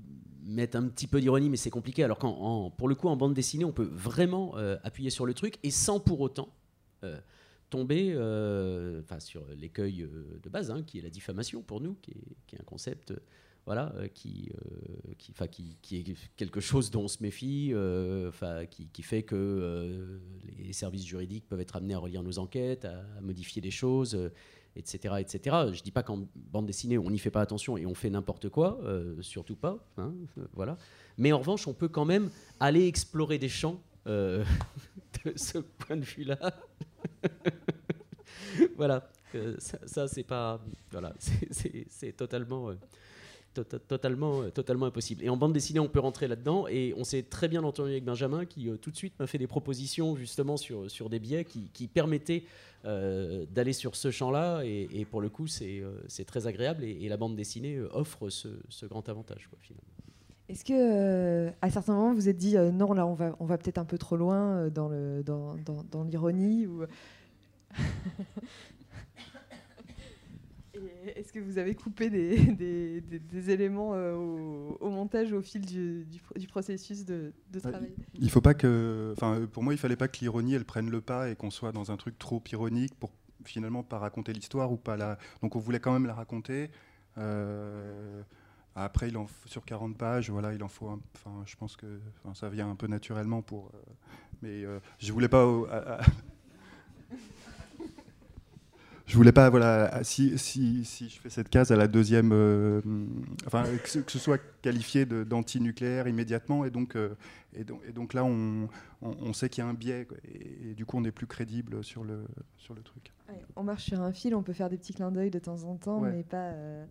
mettent un petit peu d'ironie, mais c'est compliqué. Alors qu'en pour le coup, en bande dessinée, on peut vraiment appuyer sur le truc et sans pour autant tomber sur l'écueil de base, hein, qui est la diffamation pour nous, qui est un concept voilà, euh, qui, euh, qui, qui, qui, est quelque chose dont on se méfie, euh, qui, fait que les services juridiques peuvent être amenés à relire nos enquêtes, à, modifier des choses, etc., etc. Je ne dis pas qu'en bande dessinée, on n'y fait pas attention et on fait n'importe quoi, surtout pas. Hein, voilà. Mais en revanche, on peut quand même aller explorer des champs de ce point de vue-là. voilà. ça, ça c'est pas. Voilà. C'est totalement totalement, euh, totalement impossible. Et en bande dessinée, on peut rentrer là-dedans. Et on s'est très bien entendu avec Benjamin, qui euh, tout de suite m'a fait des propositions justement sur, sur des biais qui, permettaient euh, d'aller sur ce champ-là. Et, pour le coup, c'est très agréable. Et, la bande dessinée offre ce, grand avantage, finalement. Est-ce que, à certains moments, vous êtes dit non, là, on va, on va peut-être un peu trop loin dans l'ironie dans, dans, ou... Est-ce que vous avez coupé des, éléments euh, au, montage au fil du, processus de, travail? Il faut pas que, enfin, pour moi, il fallait pas que l'ironie elle prenne le pas et qu'on soit dans un truc trop ironique pour finalement pas raconter l'histoire ou pas la. Donc on voulait quand même la raconter. Euh, après, il en, sur 40 pages, voilà, il en faut. Enfin, je pense que ça vient un peu naturellement pour. Euh, mais je voulais pas je voulais pas, voilà, si, si, si, je fais cette case à la deuxième, euh, enfin, que ce, soit qualifié d'anti-nucléaire immédiatement, et donc, euh, et donc, et donc là, on, on, sait qu'il y a un biais, et, du coup, on est plus crédible sur le, sur le truc. on marche sur un fil, on peut faire des petits clins d'œil de temps en temps, mais pas. Euh,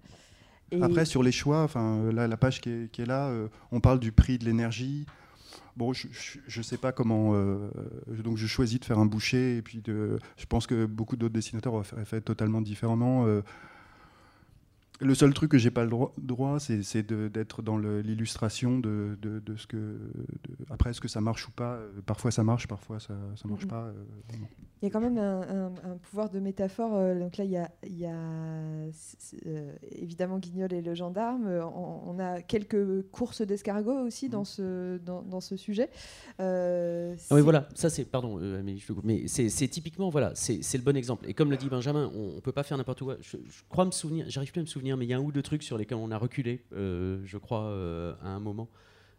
Après, sur les choix, enfin, là, la page qui est, qui est là, on parle du prix de l'énergie. Bon, je ne sais pas comment. Euh, donc, je choisis de faire un boucher. Et puis, je pense que beaucoup d'autres dessinateurs auraient fait totalement différemment. Euh, le seul truc que j'ai pas le droit, droit c'est d'être dans l'illustration de, de, de, ce que. après, est-ce que ça marche ou pas euh, Parfois ça marche, parfois ça, ça marche Mhm. pas. euh, Il y a quand même un, un- un pouvoir de métaphore. euh, donc là, il y a, il y a, c- c- euh, évidemment Guignol et le gendarme. On, on a quelques courses d'escargots aussi dans ce, dans, dans ce sujet. Euh, Ah oui, voilà, ça c'est, pardon, euh, Amélie, je te coupe, mais c'est typiquement, voilà, c'est c'est le bon exemple. Et comme le dit Benjamin, on, on peut pas faire n'importe quoi. Je, je crois me souvenir, j'arrive plus à me souvenir, mais il y a un ou deux trucs sur lesquels on a reculé, euh, je crois, euh, à un moment.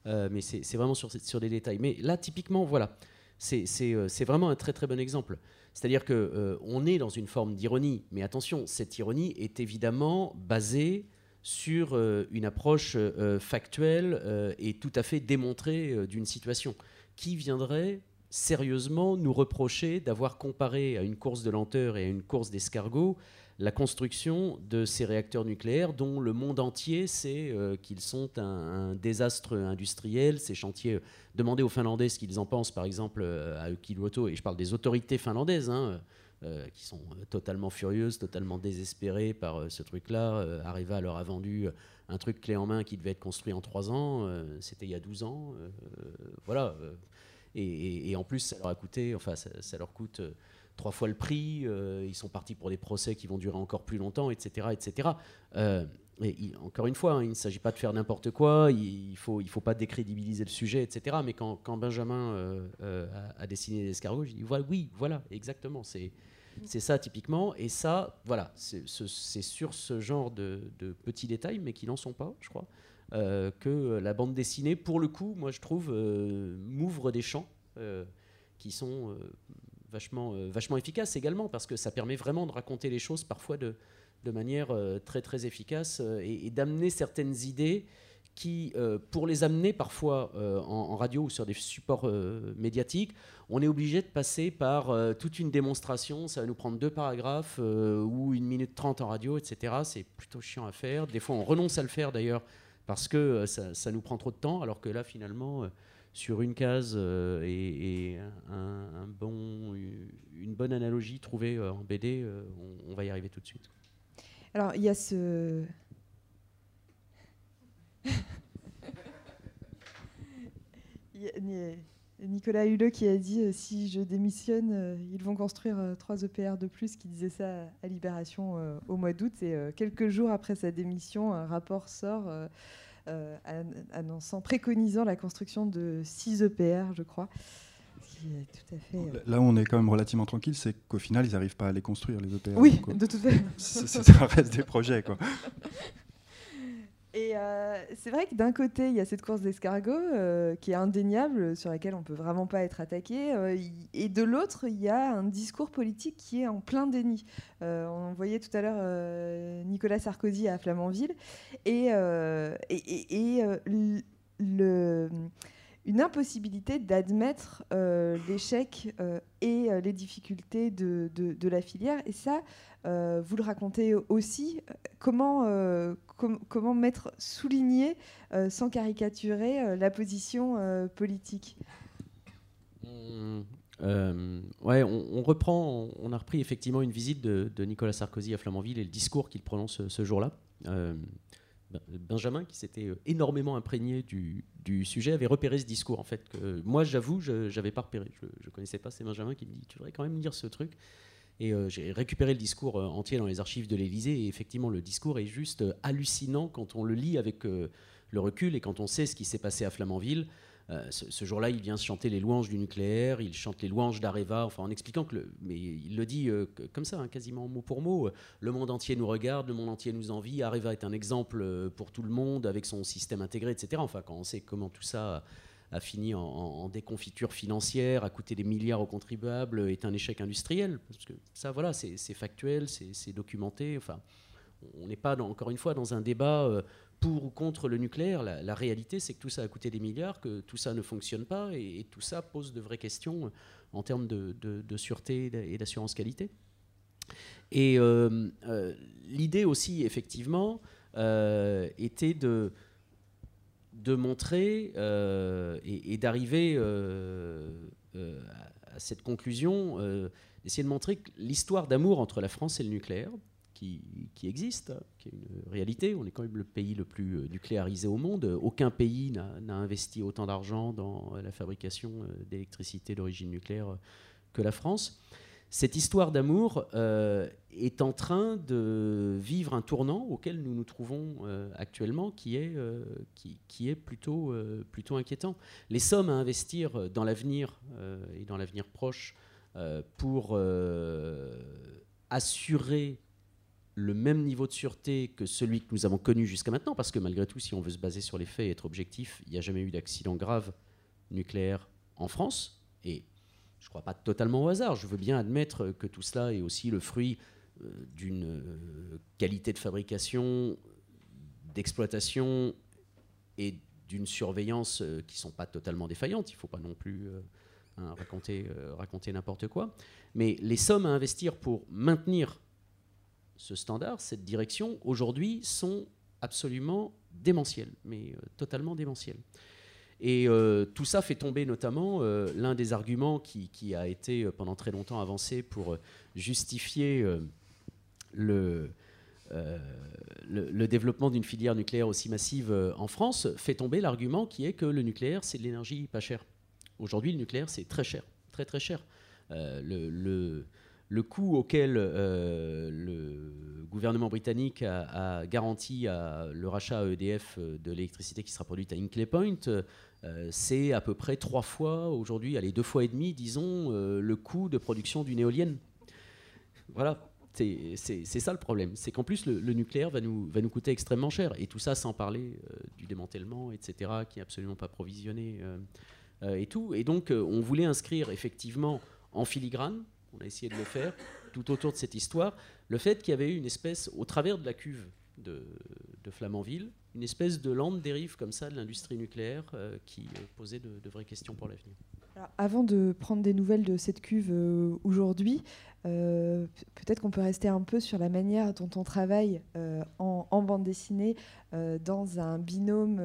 Euh, mais c'est vraiment sur, des détails. Mais là, typiquement, voilà, c'est vraiment un très très bon exemple. C'est-à-dire que on est dans une forme d'ironie, mais attention, cette ironie est évidemment basée sur une approche factuelle et tout à fait démontrée d'une situation. Qui viendrait sérieusement nous reprocher d'avoir comparé à une course de lenteur et à une course d'escargot la construction de ces réacteurs nucléaires dont le monde entier sait euh, qu'ils sont un, désastre industriel. Ces chantiers, euh, demandez aux Finlandais ce qu'ils en pensent, par exemple, euh, à Olkiluoto, et je parle des autorités finlandaises, hein, qui sont totalement furieuses, totalement désespérées par ce truc-là. Areva leur a vendu un truc clé en main qui devait être construit en trois ans. C'était il y a 12 ans. voilà. et, en plus, ça leur a coûté, enfin, ça, leur coûte trois fois le prix. euh, ils sont partis pour des procès qui vont durer encore plus longtemps, etc., etc. Euh, et il- encore une fois, hein, il ne s'agit pas de faire n'importe quoi. Il, il faut, il faut pas décrédibiliser le sujet, etc. Mais quand, quand Benjamin euh, euh, a, dessiné les escargots, j'ai dit voilà, oui, voilà, exactement. C'est c'est ça typiquement. Et ça, voilà, c'est ce- c'est sur ce genre de, petits détails, mais qui n'en sont pas, je crois, euh, que la bande dessinée, pour le coup, moi je trouve, euh, m'ouvre des champs euh, qui sont euh, vachement, euh, vachement efficaces également, parce que ça permet vraiment de raconter les choses parfois de, de manière euh, très très efficace euh, et, d'amener certaines idées qui, pour les amener parfois en, radio ou sur des supports médiatiques, on est obligé de passer par toute une démonstration. Ça va nous prendre deux paragraphes ou une minute trente en radio, etc. C'est plutôt chiant à faire. Des fois, on renonce à le faire d'ailleurs parce que ça, ça nous prend trop de temps, alors que là, finalement, sur une case euh, et, et un, un bon, une bonne analogie trouvée euh, en BD, euh, on, on va y arriver tout de suite. Alors, il y a ce. Il y a Ni- Nicolas Huleux qui a dit euh, si je démissionne, euh, ils vont construire euh, trois EPR de plus, qui disait ça à Libération euh, au mois d'août. Et euh, quelques jours après sa démission, un rapport sort annonçant, préconisant la construction de six EPR, je crois. Tout à fait. euh, Là où on est quand même relativement tranquille, c'est qu'au final, ils n'arrivent pas à les construire, les EPR. Oui, euh, de toute façon. ça reste des projets. Quoi. Et euh, c'est vrai que d'un côté, il y a cette course d'escargot euh, qui est indéniable, sur laquelle on peut vraiment pas être attaqué. euh, et de l'autre, il y a un discours politique qui est en plein déni. On voyait tout à l'heure Nicolas Sarkozy à Flamanville. Et, une impossibilité d'admettre l'échec et les difficultés de, la filière. Et ça, vous le racontez aussi. Comment, com- comment mettre, souligner, euh, sans caricaturer, euh, la position euh, politique? On- euh, ouais, on, reprend, on, a repris effectivement une visite de, Nicolas Sarkozy à Flamanville et le discours qu'il prononce ce, jour-là. Ben- Benjamin, qui s'était énormément imprégné du, sujet, avait repéré ce discours. En fait, moi, j'avoue, je n'avais pas repéré. Je ne connaissais pas. C'est Benjamin qui me dit Tu devrais quand même lire ce truc. Et euh, j'ai récupéré le discours euh, entier dans les archives de l'Élysée. Et effectivement, le discours est juste euh, hallucinant quand on le lit avec le recul et quand on sait ce qui s'est passé à Flamanville. Ce, jour-là, il vient chanter les louanges du nucléaire, il chante les louanges d'Areva, enfin en expliquant que, mais il le dit comme ça, hein, quasiment mot pour mot. le monde entier nous regarde, le monde entier nous envie. Areva est un exemple pour tout le monde avec son système intégré, etc. Enfin, quand on sait comment tout ça a, fini en, déconfiture financière, a coûté des milliards aux contribuables, est un échec industriel. Parce que ça, voilà, c'est factuel, c'est documenté. Enfin, on n'est pas, encore une fois, dans un débat euh, pour ou contre le nucléaire. La, réalité, c'est que tout ça a coûté des milliards, que tout ça ne fonctionne pas, et, tout ça pose de vraies questions euh, en termes de, sûreté et d'a- et d'assurance qualité. Et euh, l'idée aussi, effectivement, était de, de montrer euh, et, d'arriver euh, euh, à, cette conclusion, d'essayer de montrer que l'histoire d'amour entre la France et le nucléaire, qui, qui existe, hein, qui est une réalité. On est quand même le pays le plus nucléarisé au monde. Aucun pays n'a investi autant d'argent dans la fabrication d'électricité d'origine nucléaire que la France cette histoire d'amour euh, est en train de vivre un tournant auquel nous nous trouvons euh, actuellement, qui est, euh, qui, est plutôt, plutôt inquiétant. Les sommes à investir dans l'avenir et dans l'avenir proche pour assurer le même niveau de sûreté que celui que nous avons connu jusqu'à maintenant, parce que malgré tout, si on veut se baser sur les faits et être objectif, il n'y a jamais eu d'accident grave nucléaire en France, et je ne crois pas totalement au hasard. Je veux bien admettre que tout cela est aussi le fruit euh, d'une euh, qualité de fabrication, d'exploitation et d'une surveillance euh, qui ne sont pas totalement défaillantes. Il ne faut pas non plus hein, raconter, raconter n'importe quoi. Mais les sommes à investir pour maintenir ce standard, cette direction, aujourd'hui, sont absolument démentielles, mais totalement démentielles. Et euh, tout ça fait tomber notamment euh, l'un des arguments qui, a été euh, pendant très longtemps avancé pour justifier le, développement d'une filière nucléaire aussi massive en France, fait tomber l'argument qui est que le nucléaire, c'est de l'énergie pas chère. Aujourd'hui, le nucléaire, c'est très cher, très très cher. Coût auquel le gouvernement britannique a, garanti le rachat à EDF de l'électricité qui sera produite à Hinkley Point euh, c'est à peu près trois fois aujourd'hui, allez, deux fois et demi, disons, euh, le coût de production d'une éolienne. Voilà, c'est ça le problème. C'est qu'en plus, le, nucléaire va nous, va nous coûter extrêmement cher. Et tout ça sans parler euh, du démantèlement, etc., qui n'est absolument pas provisionné et tout. Et donc, on voulait inscrire effectivement en filigrane, on a essayé de le faire, tout autour de cette histoire, le fait qu'il y avait eu une espèce, au travers de la cuve de, Flamanville, une espèce de lente dérive comme ça de l'industrie nucléaire euh, qui posait de, vraies questions pour l'avenir. Avant de prendre des nouvelles de cette cuve euh, aujourd'hui, euh, peut-être qu'on peut rester un peu sur la manière dont on travaille euh, en, bande dessinée euh, dans un binôme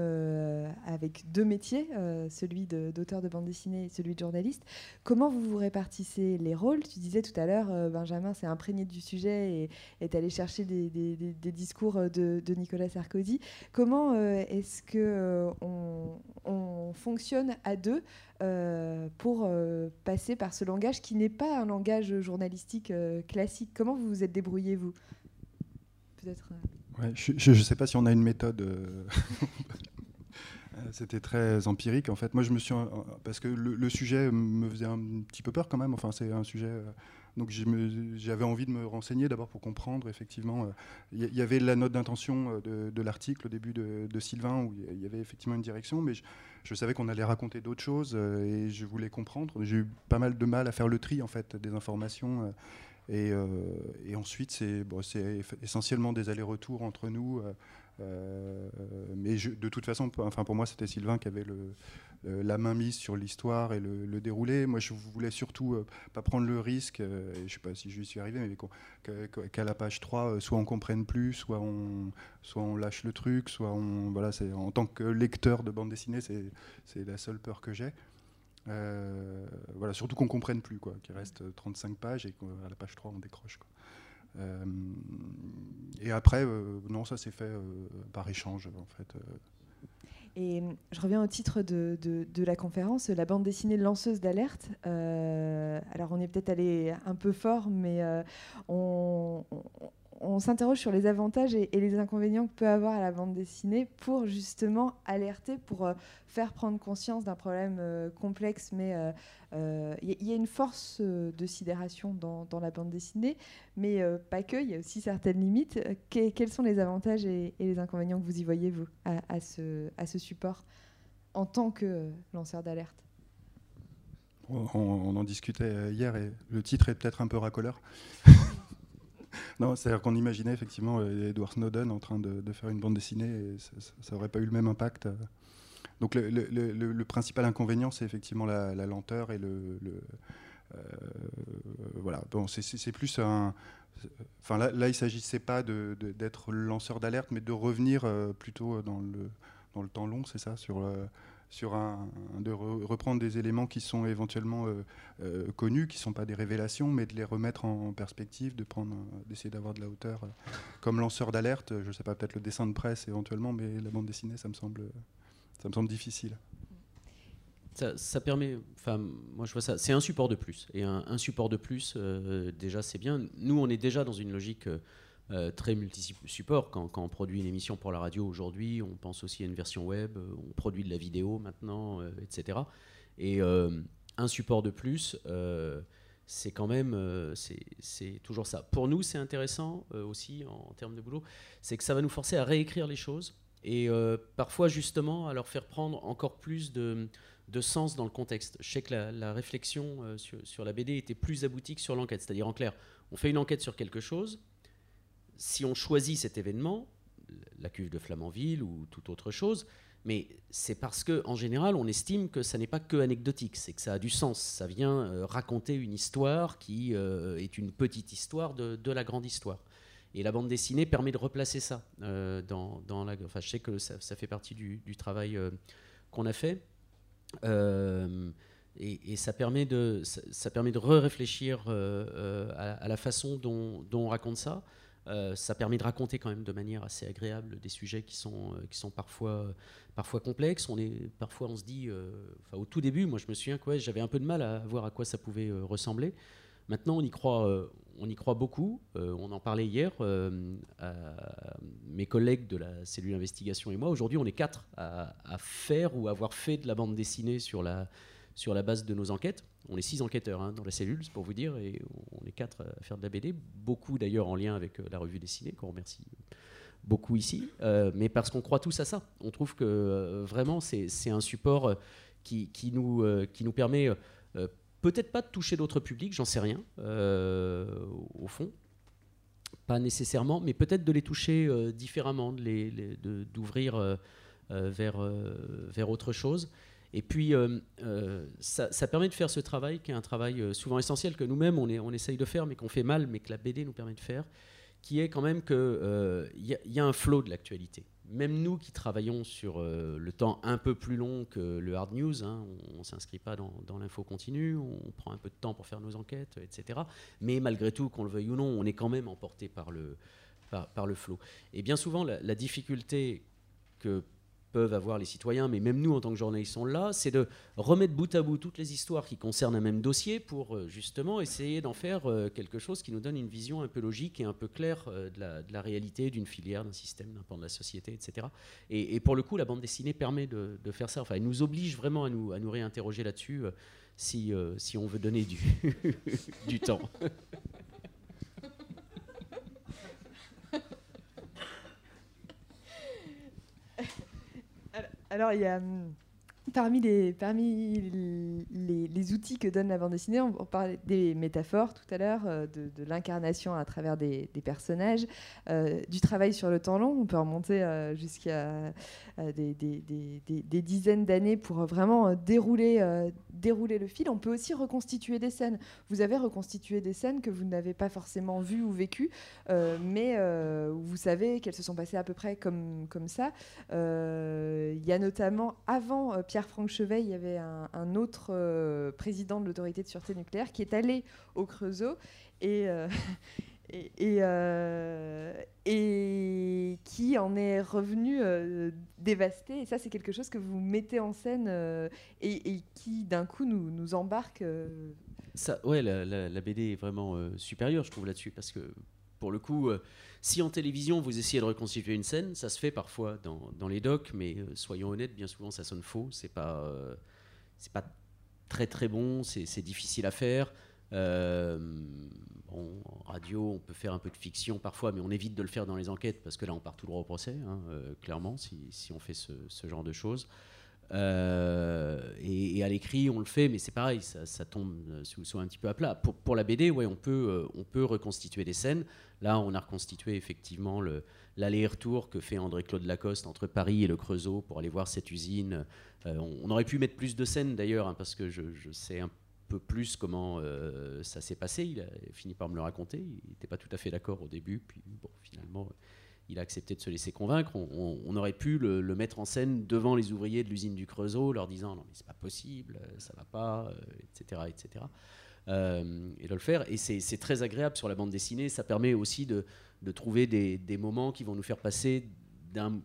avec deux métiers, celui d'auteur de, bande dessinée et celui de journaliste. Comment vous vous répartissez les rôles? Tu disais tout à l'heure, Benjamin s'est imprégné du sujet et est allé chercher des, discours de, Nicolas Sarkozy. Comment est-ce que on, fonctionne à deux pour passer par ce langage qui n'est pas un langage journalistique euh, classique. Comment vous vous êtes débrouillé, vous? Peut-être. Euh, je ne sais pas si on a une méthode. Euh, c'était très empirique en fait. Moi, je me suis parce que le, sujet me faisait un petit peu peur quand même. Enfin, c'est un sujet. Donc j'avais envie de me renseigner d'abord pour comprendre effectivement. Il y, avait la note d'intention de, l'article au début de, Sylvain où il y avait effectivement une direction, mais je, savais qu'on allait raconter d'autres choses et je voulais comprendre. J'ai eu pas mal de mal à faire le tri en fait des informations. Et, ensuite, c'est essentiellement des allers-retours entre nous. Euh, mais de toute façon, enfin pour moi, c'était Sylvain qui avait le, la main mise sur l'histoire et le, déroulé. Moi, je voulais surtout euh, pas prendre le risque, euh, et je sais pas si je suis arrivé, mais qu'à la page 3, soit on comprenne plus, soit on, soit on lâche le truc, soit on. Voilà, en tant que lecteur de bande dessinée, c'est la seule peur que j'ai. voilà, surtout qu'on comprenne plus, quoi, qu'il reste 35 pages et qu'à la page 3, on décroche. Euh, et après, euh, non, ça s'est fait euh, par échange, en fait. Et je reviens au titre de, de, la conférence, la bande dessinée lanceuse d'alerte. alors on est peut-être allé un peu fort, mais on, on s'interroge sur les avantages et, les inconvénients que peut avoir à la bande dessinée pour justement alerter, pour euh, faire prendre conscience d'un problème euh, complexe. Mais il euh, y, a une force de sidération dans, la bande dessinée, mais pas que, il y a aussi certaines limites. quels sont les avantages et, les inconvénients que vous y voyez, vous, à, ce, à ce support en tant que lanceur d'alerte? On, on, en discutait hier et le titre est peut-être un peu racoleur. non, c'est-à-dire qu'on imaginait effectivement euh, Edward Snowden en train de, faire une bande dessinée et ça n'aurait pas eu le même impact. Donc le, principal inconvénient, c'est effectivement la, lenteur et le... Euh, voilà, bon, c'est plus un... Enfin là, là il ne s'agissait pas d'être lanceur d'alerte, mais de revenir euh, plutôt dans le, dans le temps long, c'est ça, sur sur un, de reprendre des éléments qui sont éventuellement connus, qui ne sont pas des révélations, mais de les remettre en, perspective, de prendre, d'essayer d'avoir de la hauteur. comme lanceur d'alerte, je ne sais pas, peut-être le dessin de presse éventuellement, mais la bande dessinée, ça me semble, ça me semble difficile. Ça, permet, enfin, moi je vois ça, c'est un support de plus. Et un, support de plus, déjà, c'est bien. Nous, on est déjà dans une logique euh, très multi-support. Quand, on produit une émission pour la radio aujourd'hui, on pense aussi à une version web, euh, on produit de la vidéo maintenant, euh, etc. Et un support de plus, c'est quand même, c'est toujours ça. Pour nous, c'est intéressant aussi en, termes de boulot, c'est que ça va nous forcer à réécrire les choses et parfois justement à leur faire prendre encore plus de, sens dans le contexte. Je sais que la, réflexion sur, sur, la BD était plus aboutie que sur l'enquête, c'est-à-dire en clair, on fait une enquête sur quelque chose, si on choisit cet événement, la cuve de Flamanville ou toute autre chose, mais c'est parce que en général, on estime que ça n'est pas que anecdotique, c'est que ça a du sens. Ça vient euh, raconter une histoire qui euh, est une petite histoire de, la grande histoire. Et la bande dessinée permet de replacer ça euh, dans, la. Enfin, je sais que ça, fait partie du, travail qu'on a fait. Et, ça permet de, ça, permet de re-réfléchir à, la façon dont, dont, on raconte ça. Euh, ça permet de raconter quand même de manière assez agréable des sujets qui sont, euh, qui sont parfois, parfois complexes. Parfois on se dit, euh, au tout début, moi je me souviens que j'avais un peu de mal à voir à quoi ça pouvait ressembler. Maintenant on y croit, on y croit beaucoup. on en parlait hier. mes collègues de la cellule d'investigation et moi, aujourd'hui on est quatre à, à, faire ou avoir fait de la bande dessinée sur la, sur la base de nos enquêtes. On est six enquêteurs hein, dans la cellule, c'est pour vous dire, et on est quatre à faire de la BD, beaucoup d'ailleurs en lien avec euh, la revue dessinée, qu'on remercie beaucoup ici, euh, mais parce qu'on croit tous à ça. On trouve que euh, vraiment c'est un support qui, nous, qui nous permet peut-être pas de toucher d'autres publics, j'en sais rien, au fond, pas nécessairement, mais peut-être de les toucher différemment, d'ouvrir de vers, vers autre chose. Et puis, euh, euh, ça, permet de faire ce travail, qui est un travail euh, souvent essentiel, que nous-mêmes, on, essaye de faire, mais qu'on fait mal, mais que la BD nous permet de faire, qui est quand même qu'il il y, a un flot de l'actualité. Même nous qui travaillons sur le temps un peu plus long que le hard news, hein, on ne s'inscrit pas dans, l'info continue, on prend un peu de temps pour faire nos enquêtes, etc. Mais malgré tout, qu'on le veuille ou non, on est quand même emporté par le, par, le flot. Et bien souvent, la difficulté que peuvent avoir les citoyens, mais même nous en tant que journalistes sont là, c'est de remettre bout à bout toutes les histoires qui concernent un même dossier pour euh, justement essayer d'en faire euh, quelque chose qui nous donne une vision un peu logique et un peu claire euh, de, la, réalité, d'une filière, d'un système, d'un pan de la société, etc. Et, pour le coup, la bande dessinée permet de, faire ça. Enfin, elle nous oblige vraiment à nous, à nous réinterroger là-dessus si, si on veut donner du, du temps. Alors, il y a. Hum, parmi les, outils que donne la bande dessinée, on, parlait des métaphores tout à l'heure, euh, de, l'incarnation à travers des, personnages, euh, du travail sur le temps long. On peut remonter euh, jusqu'à des, dizaines d'années pour vraiment dérouler, dérouler le fil. On peut aussi reconstituer des scènes. Vous avez reconstitué des scènes que vous n'avez pas forcément vues ou vécues, mais vous savez qu'elles se sont passées à peu près comme, comme ça. Il y a notamment, avant Pierre Pierre-Franck Chevet, il y avait un, autre euh, président de l'autorité de sûreté nucléaire qui est allé au Creusot et, euh, euh, qui en est revenu dévasté. Et ça, c'est quelque chose que vous mettez en scène et, qui, d'un coup, nous, embarque. Ça, ouais, la, BD est vraiment supérieure, je trouve, là-dessus, parce que pour le coup, si en télévision vous essayez de reconstituer une scène, ça se fait parfois dans, les docs, mais euh, soyons honnêtes, bien souvent ça sonne faux. C'est pas, euh, c'est pas très très bon, c'est difficile à faire. Euh, en radio, on peut faire un peu de fiction parfois, mais on évite de le faire dans les enquêtes parce que là, on part tout droit au procès, hein, clairement, si, on fait ce, genre de choses. et, à l'écrit, on le fait, mais c'est pareil, ça, tombe soit un petit peu à plat. Pour, pour la BD, ouais, on peut, on peut reconstituer des scènes. Là, on a reconstitué effectivement l'aller-retour que fait André-Claude Lacoste entre Paris et le Creusot pour aller voir cette usine. Euh, on, aurait pu mettre plus de scènes d'ailleurs, hein, parce que je, sais un peu plus comment euh, ça s'est passé. Il a fini par me le raconter. Il n'était pas tout à fait d'accord au début, puis finalement, il a accepté de se laisser convaincre. On, aurait pu le, mettre en scène devant les ouvriers de l'usine du Creusot, leur disant non mais c'est pas possible, ça va pas, etc., etc. et de le faire. Et c'est très agréable sur la bande dessinée. Ça permet aussi de, trouver des, des, moments qui vont nous faire passer d'un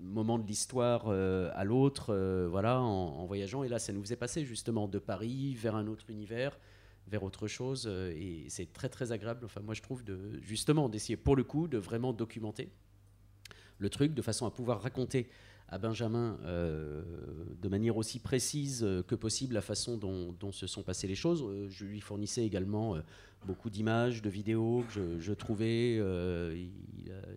moment de l'histoire euh, à l'autre, euh, voilà, en, voyageant. Et là, ça nous faisait passer justement de Paris vers un autre univers, vers autre chose. Euh, et c'est très très agréable. Enfin, moi, je trouve de justement d'essayer pour le coup de vraiment documenter le truc de façon à pouvoir raconter à Benjamin de manière aussi précise que possible la façon dont, dont, se sont passées les choses. je lui fournissais également beaucoup d'images, de vidéos que je, trouvais. Euh,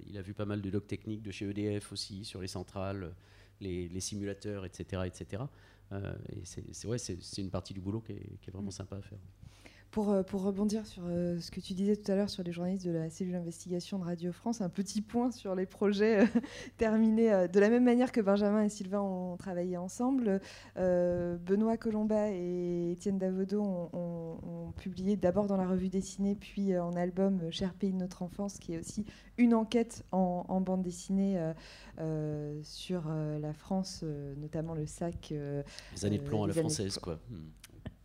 il, a, vu pas mal de docs techniques de chez EDF aussi sur les centrales, les, simulateurs, etc. etc. Euh, et c'est ouais, une partie du boulot qui est, qui est vraiment mm. sympa à faire. Euh, pour, rebondir sur euh, ce que tu disais tout à l'heure sur les journalistes de la cellule d'investigation de Radio France, un petit point sur les projets euh, terminés. de la même manière que Benjamin et Sylvain ont travaillé ensemble, Benoît Colomba et Étienne Davodo ont, publié d'abord dans la revue dessinée, puis en album Cher pays de notre enfance, qui est aussi une enquête en, bande dessinée sur la France, notamment le sac. les années de plomb à la française, quoi. Hmm.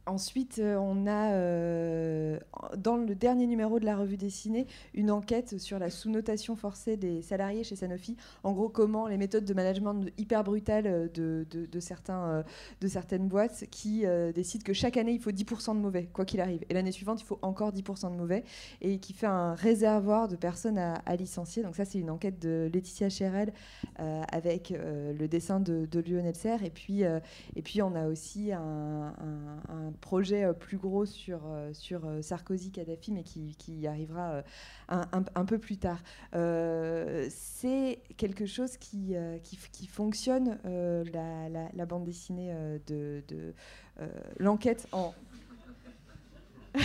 Ensuite, euh, on a, euh, dans le dernier numéro de la revue dessinée, une enquête sur la sous-notation forcée des salariés chez Sanofi. En gros, comment les méthodes de management hyper brutales euh, de, certains, de certaines boîtes qui décident que chaque année, il faut 10% de mauvais, quoi qu'il arrive. Et l'année suivante, il faut encore 10% de mauvais. Et qui fait un réservoir de personnes à, licencier. Donc ça, c'est une enquête de Laetitia Cherel avec le dessin de, Lionel Serre. Et puis, et puis, on a aussi un projet euh, plus gros sur, euh, sur euh, Sarkozy-Kadhafi, mais qui, qui arrivera un, un, peu plus tard. c'est quelque chose qui, qui, qui fonctionne, la, la, bande dessinée de, de l'enquête en...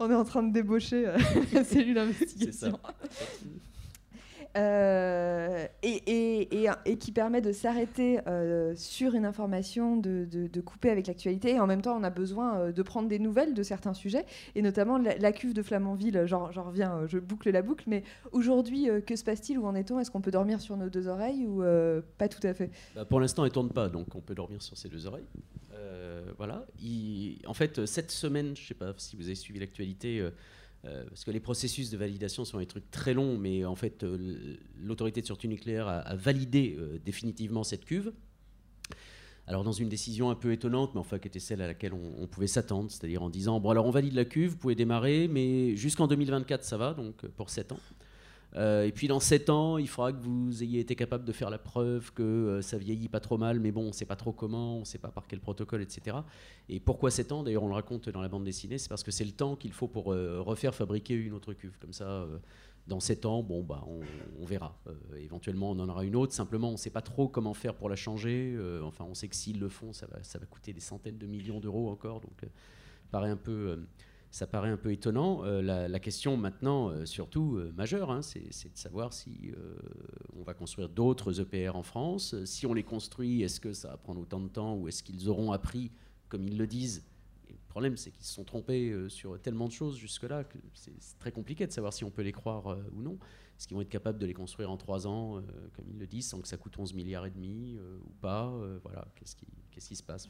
On est en train de débaucher la cellule d'investigation. Euh, et, qui permet de s'arrêter euh, sur une information, de, de, couper avec l'actualité. Et en même temps, on a besoin euh, de prendre des nouvelles de certains sujets, et notamment la, cuve de Flamanville. J'en reviens, je boucle la boucle, mais aujourd'hui, que se passe-t-il? Où en est-on? Est-ce qu'on peut dormir sur nos deux oreilles ou pas tout à fait? Bah, Pour l'instant, elle ne tourne pas, donc on peut dormir sur ses deux oreilles. voilà. en fait, cette semaine, je ne sais pas si vous avez suivi l'actualité euh, parce que les processus de validation sont des trucs très longs, mais en fait, euh, l'autorité de sûreté nucléaire a, validé euh, définitivement cette cuve. Alors dans une décision un peu étonnante, mais enfin qui était celle à laquelle on, pouvait s'attendre, c'est-à-dire en disant bon alors on valide la cuve, vous pouvez démarrer, mais jusqu'en 2024 ça va, donc pour 7 ans. Euh, et puis dans 7 ans, il faudra que vous ayez été capable de faire la preuve que euh, ça vieillit pas trop mal, mais bon, on ne sait pas trop comment, on ne sait pas par quel protocole, etc. Et pourquoi 7 ans? D'ailleurs, on le raconte dans la bande dessinée, c'est parce que c'est le temps qu'il faut pour euh, refaire fabriquer une autre cuve. Comme ça, dans 7 ans, bon, bah, on, verra. éventuellement, on en aura une autre. Simplement, on ne sait pas trop comment faire pour la changer. enfin, on sait que s'ils le font, ça va, ça va coûter des centaines de millions d'euros encore. Donc, paraît un peu ça paraît un peu étonnant. Euh, la, question maintenant, euh, surtout euh, majeure, hein, c'est de savoir si on va construire d'autres EPR en France. Si on les construit, est-ce que ça va prendre autant de temps ou est-ce qu'ils auront appris, comme ils le disent? Le problème, c'est qu'ils se sont trompés sur tellement de choses jusque-là que c'est très compliqué de savoir si on peut les croire ou non. Est-ce qu'ils vont être capables de les construire en trois ans, comme ils le disent, sans que ça coûte 11 milliards et demi ou pas Voilà, qu'est-ce qui, qui, se passe?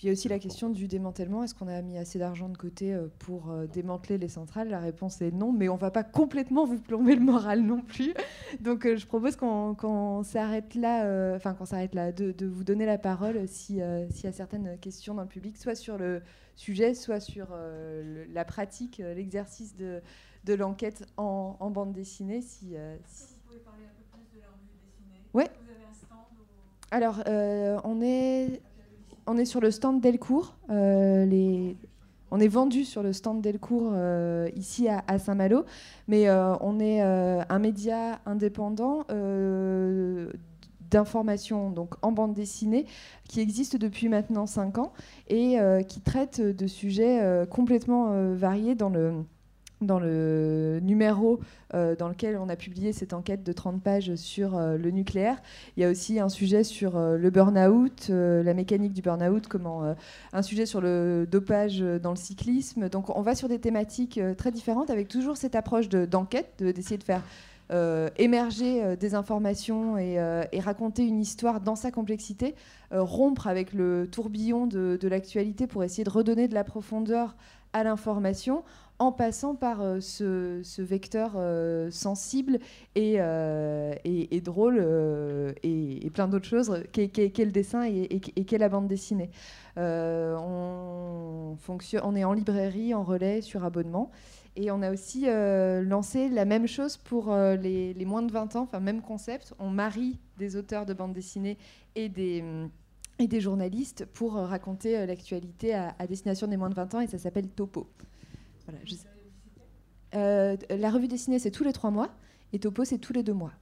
Puis il y a aussi la question du démantèlement. Est-ce qu'on a mis assez d'argent de côté euh, pour euh, démanteler les centrales? La réponse est non, mais on ne va pas complètement vous plomber le moral non plus. Donc euh, je propose qu'on s'arrête là, enfin qu'on s'arrête là, de, vous donner la parole s'il y a certaines questions dans le public, soit sur le sujet, soit sur la pratique, l'exercice de, de l'enquête en, bande dessinée. Si, si... Vous pouvez parler un peu plus de la revue dessinée? Oui. Vous avez un stand Alors, on est on est sur le stand Delcourt. Euh, on est vendu sur le stand Delcourt euh, ici à, Saint-Malo, mais euh, on est un média indépendant d'information donc en bande dessinée qui existe depuis maintenant 5 ans et qui traite de sujets complètement variés dans le dans le numéro euh, dans lequel on a publié cette enquête de 30 pages sur euh, le nucléaire. Il y a aussi un sujet sur euh, le burn-out, la mécanique du burn-out, comment, un sujet sur le dopage dans le cyclisme. Donc on va sur des thématiques très différentes avec toujours cette approche d'enquête, d'essayer de faire émerger des informations et, raconter une histoire dans sa complexité, rompre avec le tourbillon de, de l'actualité pour essayer de redonner de la profondeur à l'information en passant par euh, ce, vecteur euh, sensible et, euh, drôle et, plein d'autres choses qu'est le dessin et, qu'est la bande dessinée. on, est en librairie, en relais, sur abonnement. Et on a aussi lancé la même chose pour les, moins de 20 ans, enfin même concept. On marie des auteurs de bande dessinée et des et des journalistes pour raconter l'actualité à, à, destination des moins de 20 ans et ça s'appelle Topo. Euh, la revue dessinée, c'est tous les trois mois, et Topo, c'est tous les deux mois.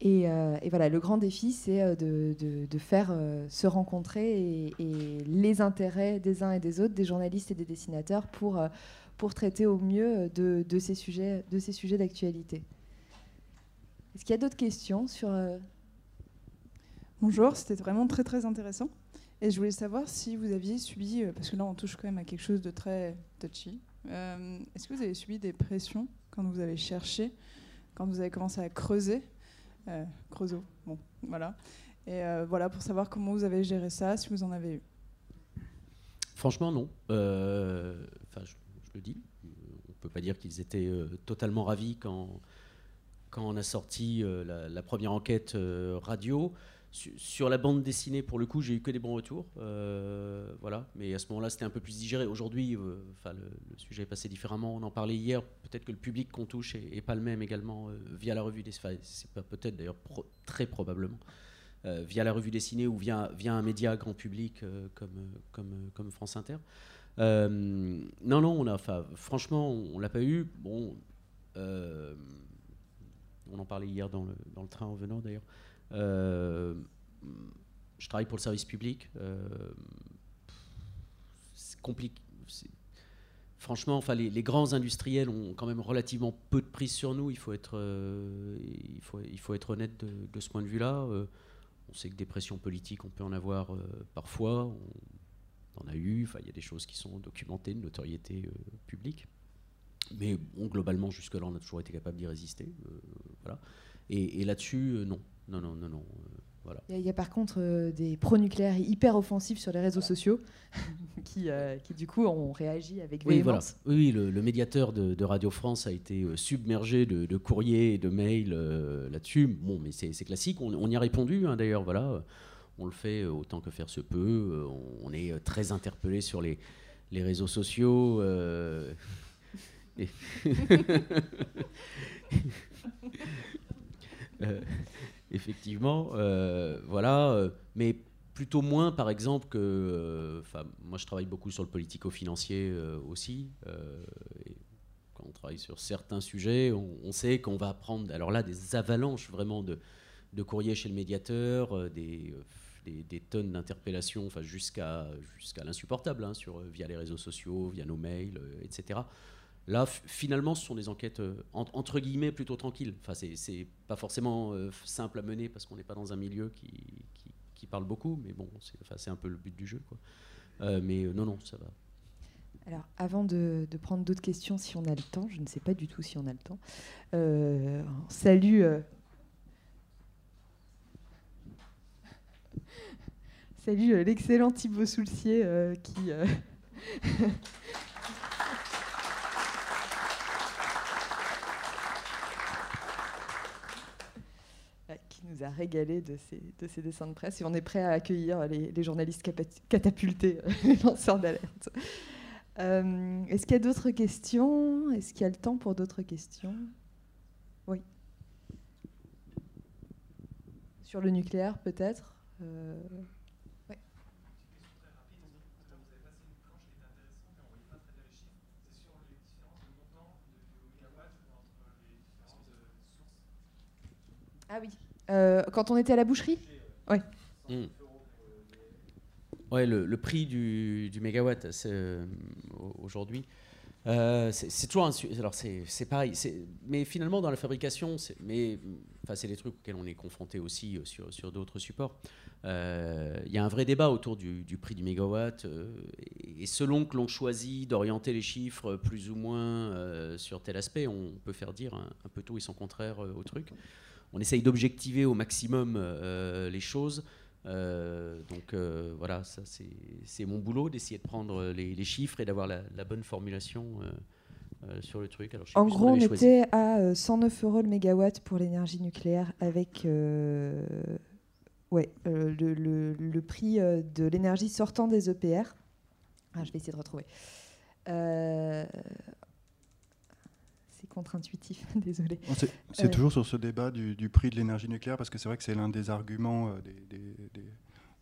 Et, euh, voilà, le grand défi, c'est euh, de, faire se rencontrer et, les intérêts des uns et des autres, des journalistes et des dessinateurs, pour, pour traiter au mieux de, ces sujets de ces sujets d'actualité. Est-ce qu'il y a d'autres questions sur Bonjour, c'était vraiment très très intéressant. Et je voulais savoir si vous aviez subi, parce que là on touche quand même à quelque chose de très touchy, euh, est-ce que vous avez subi des pressions quand vous avez cherché, quand vous avez commencé à creuser euh, Creusot, bon, voilà. Et euh, voilà, pour savoir comment vous avez géré ça, si vous en avez eu. Franchement, non. Enfin, je, le dis. On ne peut pas dire qu'ils étaient totalement ravis quand, quand on a sorti la, première enquête radio sur la bande dessinée, pour le coup, j'ai eu que des bons retours. Euh, voilà. Mais à ce moment-là, c'était un peu plus digéré. Aujourd'hui, euh, enfin, le, sujet est passé différemment. On en parlait hier. Peut-être que le public qu'on touche est, pas le même également euh, via la revue dessinée. c'est pas peut-être d'ailleurs très probablement via la revue dessinée ou via, un média grand public comme, France Inter. non, non, on franchement, on l'a pas eu. Bon, on en parlait hier dans le, dans le train en venant d'ailleurs. Euh, je travaille pour le service public. Euh, c'est compliqué. Franchement, enfin, les, grands industriels ont quand même relativement peu de prise sur nous. Il faut être, euh, il faut, il faut être honnête de, ce point de vue-là. on sait que des pressions politiques, on peut en avoir parfois. On, en a eu. Enfin, il y a des choses qui sont documentées, de notoriété publique. Mais globalement, jusque-là, on a toujours été capable d'y résister. voilà. Et là-dessus, non non, non, non, non. Euh, voilà. Il y, a par contre euh, des pro-nucléaires hyper offensifs sur les réseaux sociaux qui, euh, qui, du coup, ont réagi avec oui, voilà. Oui, le, médiateur de, Radio France a été submergé de, courriers et de mails là-dessus. Bon, mais c'est classique. On, y a répondu, hein, d'ailleurs. Voilà. On le fait autant que faire se peut. On, est très interpellé sur les, les réseaux sociaux. Et effectivement. Euh, voilà, euh, mais plutôt moins, par exemple, que. Euh, moi, je travaille beaucoup sur le politico-financier aussi. quand on travaille sur certains sujets, on, sait qu'on va prendre, alors là, des avalanches vraiment de, de courriers chez le médiateur, des, des, tonnes d'interpellations, enfin, jusqu'à jusqu'à l'insupportable, hein, sur, via les réseaux sociaux, via nos mails, etc. Là, finalement, ce sont des enquêtes euh, entre guillemets plutôt tranquilles. Enfin, c'est pas forcément euh, simple à mener parce qu'on n'est pas dans un milieu qui, qui, parle beaucoup, mais bon, c'est un peu le but du jeu. Euh, mais non, non, ça va. Alors, avant de, prendre d'autres questions, si on a le temps, je ne sais pas du tout si on a le temps. salut. Salut l'excellent Thibaut Soulcier qui. nous a régalé de ces, de dessins de presse et on est prêt à accueillir les, journalistes catapultés, les lanceurs d'alerte. Euh, est-ce qu'il y a d'autres questions? Est-ce qu'il y a le temps pour d'autres questions? Oui. Sur le nucléaire, peut-être? Euh, Ah oui. Euh, quand on était à la boucherie Ouais. Hmm. Le, prix du, mégawatt euh, aujourd'hui. Euh, c'est toujours un alors c'est pareil mais finalement dans la fabrication mais enfin c'est des trucs auxquels on est confronté aussi sur, sur d'autres supports il y a un vrai débat autour du, prix du mégawatt et selon que l'on choisit d'orienter les chiffres plus ou moins sur tel aspect on peut faire dire un, peu tout et son contraire au truc on essaye d'objectiver au maximum les choses euh, donc euh, voilà, ça c'est mon boulot d'essayer de prendre les, chiffres et d'avoir la, bonne formulation euh, sur le truc. Alors, en gros, on, était à 109 euros le mégawatt pour l'énergie nucléaire avec ouais, le, le, prix de l'énergie sortant des EPR. Ah, je vais essayer de retrouver contre-intuitif, désolé. C'est euh, toujours sur ce débat du, prix de l'énergie nucléaire, parce que c'est vrai que c'est l'un des arguments euh,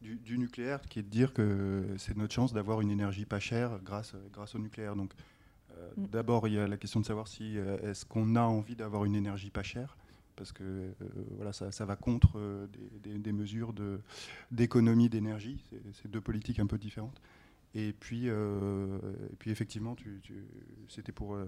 du, nucléaire, qui est de dire que c'est notre chance d'avoir une énergie pas chère grâce, grâce au nucléaire. Donc, euh, mm. d'abord, il y a la question de savoir si est-ce qu'on a envie d'avoir une énergie pas chère parce que voilà, ça, va contre des, mesures d'économie d'énergie. C'est deux politiques un peu différentes. Et puis, et puis effectivement, tu, c'était pour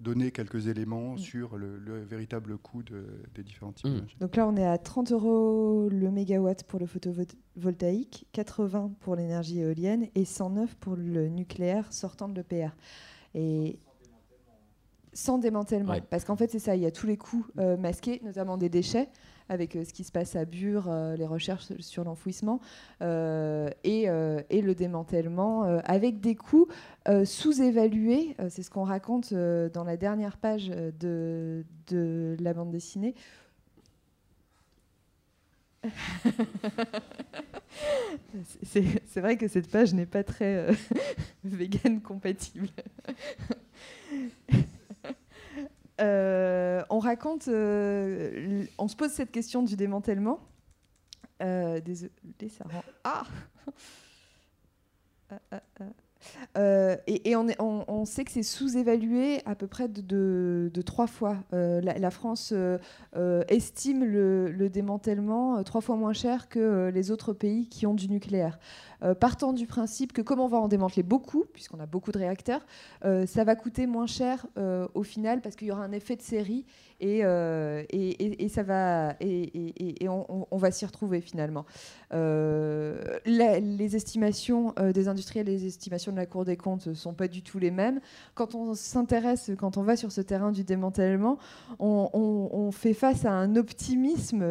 donner quelques éléments mm. sur le, véritable coût des différents types mm. Donc là, on est à 30 euros le mégawatt pour le photovoltaïque, 80 pour l'énergie éolienne et 109 pour le nucléaire sortant de l'EPR. Et sans démantèlement, parce qu'en fait, c'est ça, il y a tous les coûts euh, masqués, notamment des déchets avec euh, ce qui se passe à Bure, euh, les recherches sur l'enfouissement euh, et, le démantèlement, avec des coûts sous-évalués. c'est ce qu'on raconte dans la dernière page de, de la bande dessinée. c'est vrai que cette page n'est pas très vegan compatible. Euh, on raconte, euh, on se pose cette question du démantèlement. Euh, désolé, ça rend. Ah. Euh, et, on, sait que c'est sous-évalué à peu près de, trois fois. la, France estime le, démantèlement trois fois moins cher que les autres pays qui ont du nucléaire. Euh, partant du principe que comme on va en démanteler beaucoup, puisqu'on a beaucoup de réacteurs, euh, ça va coûter moins cher euh, au final parce qu'il y aura un effet de série et, et, ça va et, on, va s'y retrouver finalement. les estimations des industriels les estimations de la Cour des comptes ne sont pas du tout les mêmes. Quand on s'intéresse, quand on va sur ce terrain du démantèlement, on, on fait face à un optimisme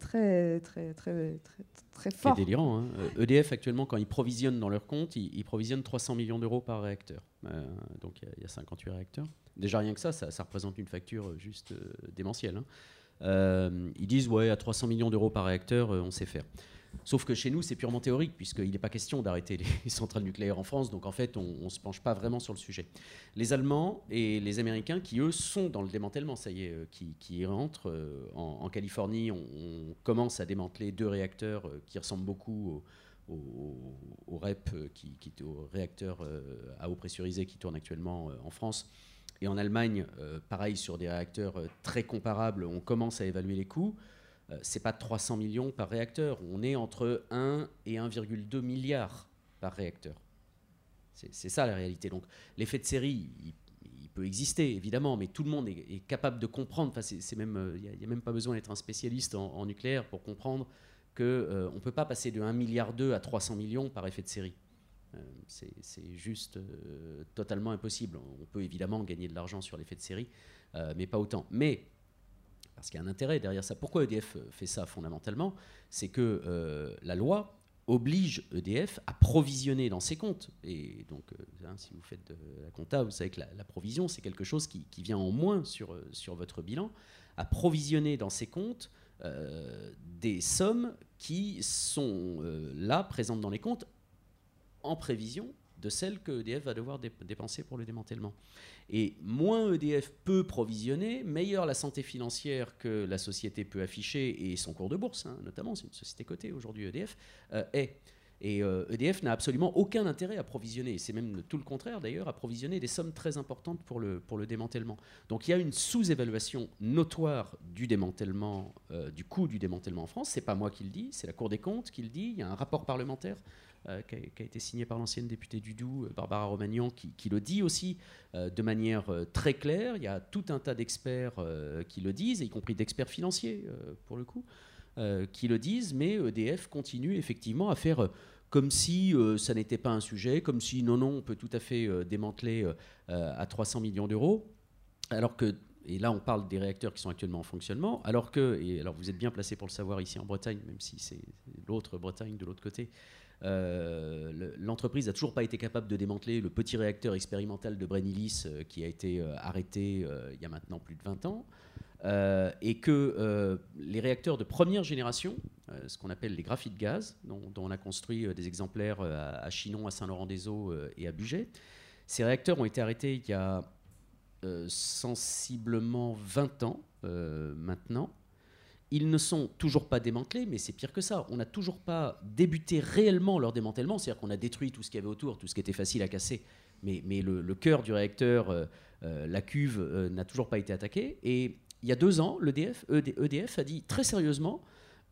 très très très très c'est délirant. EDF, hein. e actuellement, quand ils provisionnent dans leur compte, ils, provisionnent 300 millions d'euros par réacteur. Euh, donc il y, a 58 réacteurs. Déjà, rien que ça, ça, représente une facture euh, juste euh, démentielle. Hein. ils disent, ouais, à 300 millions d'euros par réacteur, on sait faire. Sauf que chez nous, c'est purement théorique, puisqu'il n'est pas question d'arrêter les centrales nucléaires en France, donc en fait, on ne se penche pas vraiment sur le sujet. Les Allemands et les Américains, qui eux sont dans le démantèlement, ça y est, euh, qui, qui rentrent. Euh, en, Californie, on, commence à démanteler deux réacteurs euh, qui ressemblent beaucoup au, REP, qui, qui, au réacteur à eau pressurisée qui tourne actuellement en France. Et en Allemagne, pareil, sur des réacteurs très comparables, on commence à évaluer les coûts. Euh, c'est pas 300 millions par réacteur. On est entre 1 et 1,2 milliard par réacteur. C'est ça la réalité. Donc l'effet de série, il, peut exister évidemment, mais tout le monde est, capable de comprendre. Enfin, c'est même, il n'y a, même pas besoin d'être un spécialiste en, nucléaire pour comprendre qu'on euh, ne peut pas passer de 1 milliard 2 à 300 millions par effet de série. Euh, c'est juste totalement impossible. On peut évidemment gagner de l'argent sur l'effet de série, mais pas autant. Mais parce qu'il y a un intérêt derrière ça. Pourquoi EDF euh, fait ça fondamentalement? C'est que euh, la loi oblige EDF à provisionner dans ses comptes. Et donc, euh, hein, si vous faites de la compta, vous savez que la, provision, c'est quelque chose qui, vient en moins sur, sur votre bilan, à provisionner dans ses comptes des sommes qui sont là, présentes dans les comptes, en prévision de celles que EDF va devoir dépenser pour le démantèlement. Et moins EDF peut provisionner, meilleure la santé financière que la société peut afficher et son cours de bourse, hein, notamment, c'est une société cotée aujourd'hui EDF, euh, est. Et EDF e n'a absolument aucun intérêt à provisionner, c'est même tout le contraire d'ailleurs, à provisionner des sommes très importantes pour le, pour le démantèlement. Donc il y a une sous-évaluation notoire du démantèlement, du coût du démantèlement en France. C'est pas moi qui le dis, c'est la Cour des comptes qui le dit. Il y a un rapport parlementaire euh, qui, a, été signé par l'ancienne députée du Doubs, euh, Barbara Romagnan, qui, le dit aussi euh, de manière très claire. Il y a tout un tas d'experts qui le disent, y compris d'experts financiers, pour le coup, qui le disent, mais EDF continue effectivement à faire comme si ça n'était pas un sujet, comme si non, non, on peut tout à fait démanteler à 300 millions d'euros, alors que et là on parle des réacteurs qui sont actuellement en fonctionnement, alors que, et alors vous êtes bien placé pour le savoir ici en Bretagne, même si c'est l'autre Bretagne de l'autre côté, euh, l'entreprise n'a toujours pas été capable de démanteler le petit réacteur expérimental de Brennilis euh, qui a été euh, arrêté il y a maintenant plus de 20 ans. Et que les réacteurs de première génération, ce qu'on appelle les graphites gaz, dont, on a construit des exemplaires à, Chinon, à Saint-Laurent-des-Eaux et à Bugey, ces réacteurs ont été arrêtés il y a sensiblement 20 ans maintenant. Ils ne sont toujours pas démantelés, mais c'est pire que ça. On n'a toujours pas débuté réellement leur démantèlement, c'est-à-dire qu'on a détruit tout ce qu'il y avait autour, tout ce qui était facile à casser, mais, le, cœur du réacteur, euh, euh, la cuve, euh, n'a toujours pas été attaqué. Et il y a deux ans, l'EDF EDF a dit très sérieusement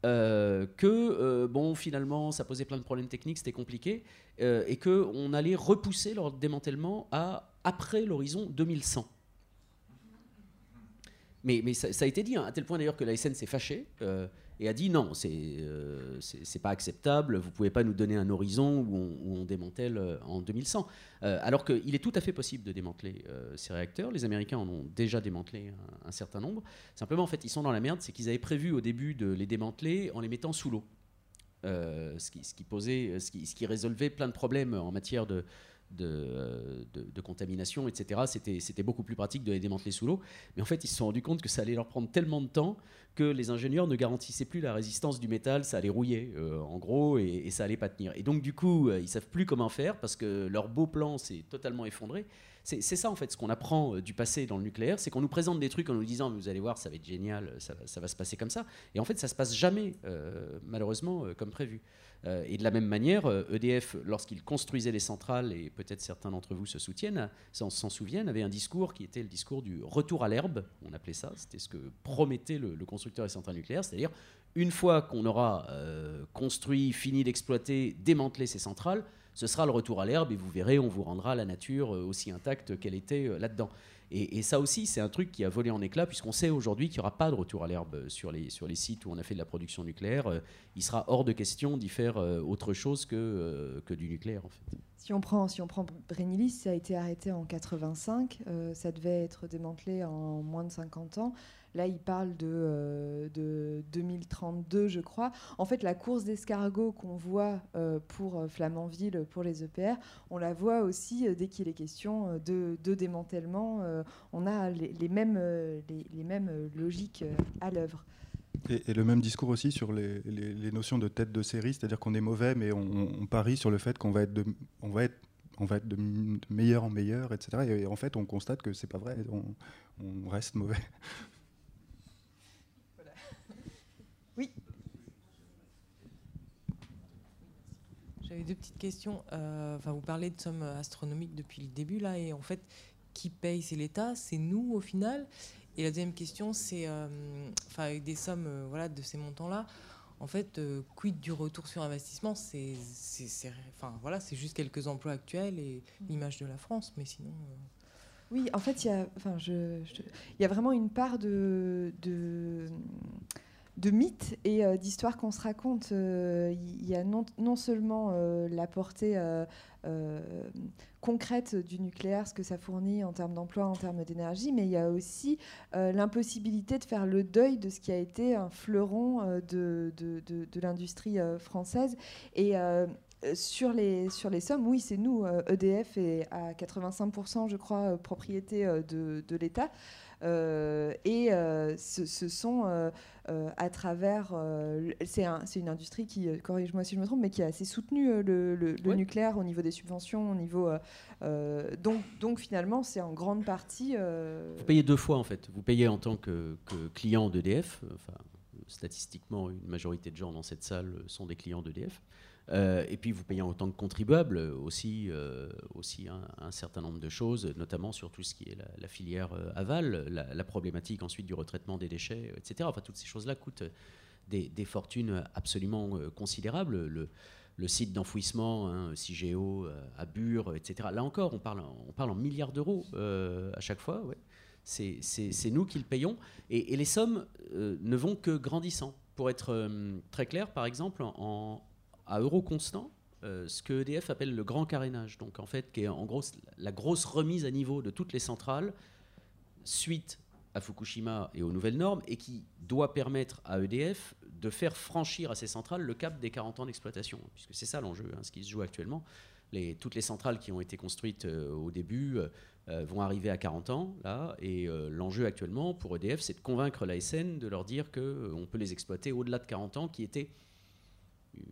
que bon, finalement, ça posait plein de problèmes techniques, c'était compliqué, et qu'on allait repousser leur démantèlement à après l'horizon 2100. Mais, ça, a été dit, hein, à tel point d'ailleurs que la SN s'est fâchée euh, et a dit non, c'est euh, c'est pas acceptable, vous pouvez pas nous donner un horizon où on, démantèle euh, en 2100. alors qu'il est tout à fait possible de démanteler ces réacteurs. Les Américains en ont déjà démantelé un, certain nombre. Simplement, en fait, ils sont dans la merde, c'est qu'ils avaient prévu au début de les démanteler en les mettant sous l'eau. ce, qui, ce, qui, posait, ce qui, ce qui résolvait plein de problèmes en matière de, de, de, contamination, etc. C'était beaucoup plus pratique de les démanteler sous l'eau. Mais en fait, ils se sont rendus compte que ça allait leur prendre tellement de temps que les ingénieurs ne garantissaient plus la résistance du métal, ça allait rouiller, euh, en gros, et, ça allait pas tenir. Et donc, du coup, euh, ils savent plus comment faire parce que leur beau plan s'est totalement effondré. C'est ça, en fait, ce qu'on apprend euh, du passé dans le nucléaire, c'est qu'on nous présente des trucs en nous disant, vous allez voir, ça va être génial, ça, va se passer comme ça. Et en fait, ça se passe jamais, malheureusement, comme prévu. Euh, et de la même manière, EDF, euh, e lorsqu'il construisait les centrales, et peut-être certains d'entre vous se s'en souviennent, avait un discours qui était le discours du retour à l'herbe, on appelait ça, c'était ce que promettait le, constructeur des centrales nucléaires, c'est-à-dire une fois qu'on aura euh, construit, fini d'exploiter, démantelé ces centrales, ce sera le retour à l'herbe et vous verrez, on vous rendra la nature aussi intacte qu'elle était là-dedans. Et, ça aussi, c'est un truc qui a volé en éclats, puisqu'on sait aujourd'hui qu'il n'y aura pas de retour à l'herbe sur les, sur les sites où on a fait de la production nucléaire. Euh, il sera hors de question d'y faire euh, autre chose que, euh, du nucléaire, en fait. Si on prend, si prend Brennilis, ça a été arrêté en 85, ça devait être démantelé en moins de 50 ans. Là, il parle de, de 2032, je crois. En fait, la course d'escargot qu'on voit pour Flamanville, pour les EPR, on la voit aussi dès qu'il est question de, démantèlement. on a les, mêmes, les, mêmes logiques à l'œuvre. Et, le même discours aussi sur les, notions de tête de série, c'est-à-dire qu'on est mauvais, mais on, parie sur le fait qu'on va être de, on va être, on va être meilleur en meilleur, etc. Et, en fait, on constate que c'est pas vrai, on, reste mauvais. J'avais deux petites questions. Euh, enfin, vous parlez de sommes astronomiques depuis le début là, et en fait, qui paye? C'est l'État, c'est nous au final? Et la deuxième question, c'est, euh, enfin, avec des sommes euh, voilà, de ces montants-là, en fait, quid du retour sur investissement? C'est enfin, voilà, juste quelques emplois actuels et l'image de la France, mais sinon. Oui, en fait, il y, a, enfin, je, y a vraiment une part de, de, de mythes et d'histoires qu'on se raconte. Il y a non, seulement la portée euh, concrète du nucléaire, ce que ça fournit en termes d'emploi, en termes d'énergie, mais il y a aussi euh, l'impossibilité de faire le deuil de ce qui a été un fleuron euh, de, l'industrie française. Et sur les, sommes, oui, c'est nous. EDF e est à 85%, je crois, propriété de l'État. Euh, et euh, ce, sont euh, à travers. c'est une industrie qui, corrige-moi si je me trompe, mais qui a assez soutenu le, nucléaire au niveau des subventions, au niveau. donc, donc finalement, c'est en grande partie. Vous payez deux fois en fait. Vous payez en tant que, client d'EDF, enfin, statistiquement, une majorité de gens dans cette salle sont des clients d'EDF. Et puis vous payez en tant que contribuable aussi, aussi un, certain nombre de choses, notamment sur tout ce qui est la, filière aval, la, problématique ensuite du retraitement des déchets, etc. Enfin, toutes ces choses-là coûtent des, fortunes absolument considérables. Le, site d'enfouissement, hein, CIGEO, à etc. Là encore, on parle, on parle en milliards d'euros à chaque fois. Ouais c'est nous qui le payons. Et, les sommes euh, ne vont que grandissant. Pour être euh, très clair, par exemple, en, à euro constant, euh, ce que EDF appelle le grand carénage, donc en fait, qui est en gros la grosse remise à niveau de toutes les centrales suite à Fukushima et aux nouvelles normes, et qui doit permettre à EDF de faire franchir à ces centrales le cap des 40 ans d'exploitation, puisque c'est ça l'enjeu, hein, ce qui se joue actuellement. Toutes les centrales qui ont été construites au début euh, vont arriver à 40 ans, là, et euh, l'enjeu actuellement pour EDF, c'est de convaincre l'ASN de leur dire qu'on euh, peut les exploiter au-delà de 40 ans, qui était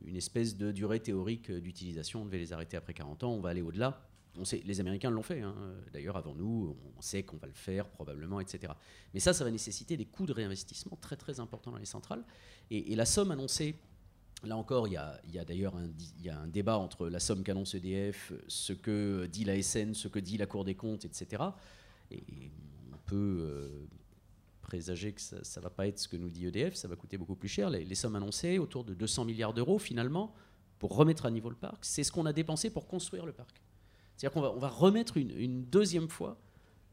une espèce de durée théorique d'utilisation, on devait les arrêter après 40 ans, on va aller au-delà. On sait, les Américains l'ont fait, hein. d'ailleurs avant nous, on sait qu'on va le faire probablement, etc. Mais ça, ça va nécessiter des coûts de réinvestissement très très importants dans les centrales. Et, la somme annoncée Là encore, il y a, d'ailleurs un, débat entre la somme qu'annonce EDF, ce que dit la SN, ce que dit la Cour des comptes, etc. Et on peut euh, présager que ça ne va pas être ce que nous dit EDF, ça va coûter beaucoup plus cher. Les, sommes annoncées, autour de 200 milliards d'euros finalement, pour remettre à niveau le parc, c'est ce qu'on a dépensé pour construire le parc. C'est-à-dire qu'on va, remettre une, deuxième fois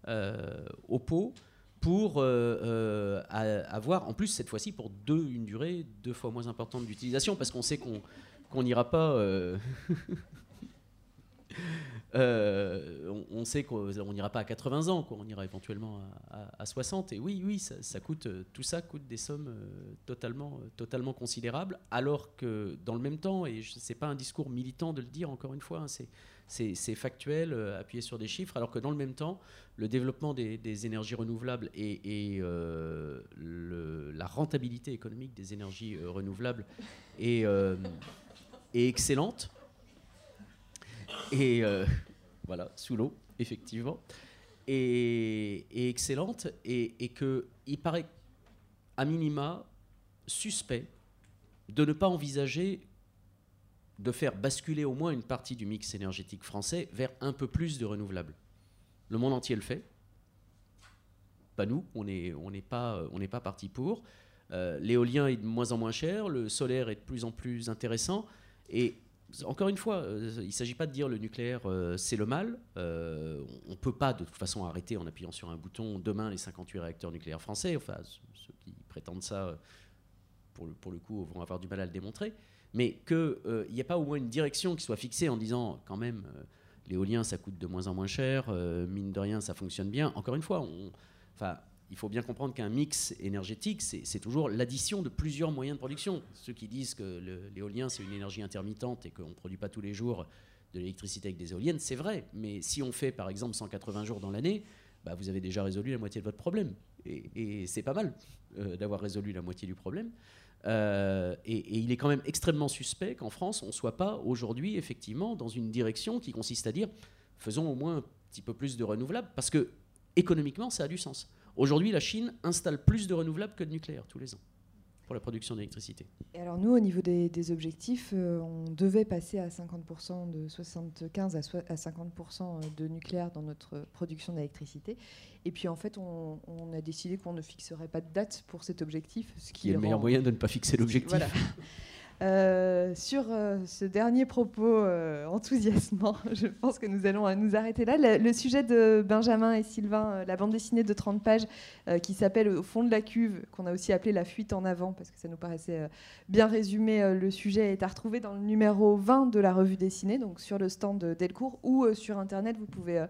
euh, au pot pour euh, euh, avoir, en plus cette fois-ci, pour deux, une durée deux fois moins importante d'utilisation, parce qu'on sait qu'on n'ira pas... Euh, on, sait qu'on n'ira pas à 80 ans, quoi. on ira éventuellement à, 60. Et oui, oui, ça, coûte, tout ça coûte des sommes totalement, totalement considérables, alors que dans le même temps, et ce n'est pas un discours militant de le dire encore une fois, hein, c'est factuel, euh, appuyé sur des chiffres, alors que dans le même temps, le développement des, énergies renouvelables et, euh, la rentabilité économique des énergies euh, renouvelables est, excellente. Et voilà, sous l'eau, effectivement, est, excellente, et, et qu'il paraît, à minima, suspect de ne pas envisager de faire basculer au moins une partie du mix énergétique français vers un peu plus de renouvelables. Le monde entier le fait. Pas nous, on n'est pas parti pour. Euh, l'éolien est de moins en moins cher, le solaire est de plus en plus intéressant. Et encore une fois, euh, il ne s'agit pas de dire le nucléaire euh, c'est le mal. on ne peut pas de toute façon arrêter en appuyant sur un bouton demain les 58 réacteurs nucléaires français. Enfin, ceux qui prétendent ça, pour le, coup, vont avoir du mal à le démontrer mais qu'il n'y ait pas au moins une direction qui soit fixée en disant quand même euh, l'éolien ça coûte de moins en moins cher, euh, mine de rien ça fonctionne bien. Encore une fois, on, il faut bien comprendre qu'un mix énergétique, c'est toujours l'addition de plusieurs moyens de production. Ceux qui disent que l'éolien c'est une énergie intermittente et qu'on ne produit pas tous les jours de l'électricité avec des éoliennes, c'est vrai. Mais si on fait par exemple 180 jours dans l'année, bah, vous avez déjà résolu la moitié de votre problème. Et, c'est pas mal euh, d'avoir résolu la moitié du problème. Euh, et, il est quand même extrêmement suspect qu'en France, on ne soit pas aujourd'hui effectivement dans une direction qui consiste à dire faisons au moins un petit peu plus de renouvelables, parce que économiquement, ça a du sens. Aujourd'hui, la Chine installe plus de renouvelables que de nucléaire tous les ans pour la production d'électricité. Et alors nous, au niveau des, objectifs, euh, on devait passer à 50% de 75 à, 50% euh, de nucléaire dans notre production d'électricité. Et puis en fait, on, a décidé qu'on ne fixerait pas de date pour cet objectif. Ce qui est le meilleur moyen de ne pas fixer l'objectif. Voilà. Euh, sur euh, ce dernier propos euh, enthousiasmant, je pense que nous allons nous arrêter là. Le, sujet de Benjamin et Sylvain, la bande dessinée de 30 pages qui s'appelle Au fond de la cuve, qu'on a aussi appelé La fuite en avant, parce que ça nous paraissait bien résumé, le sujet est à retrouver dans le numéro 20 de la revue dessinée, donc sur le stand Delcourt, ou sur Internet, vous pouvez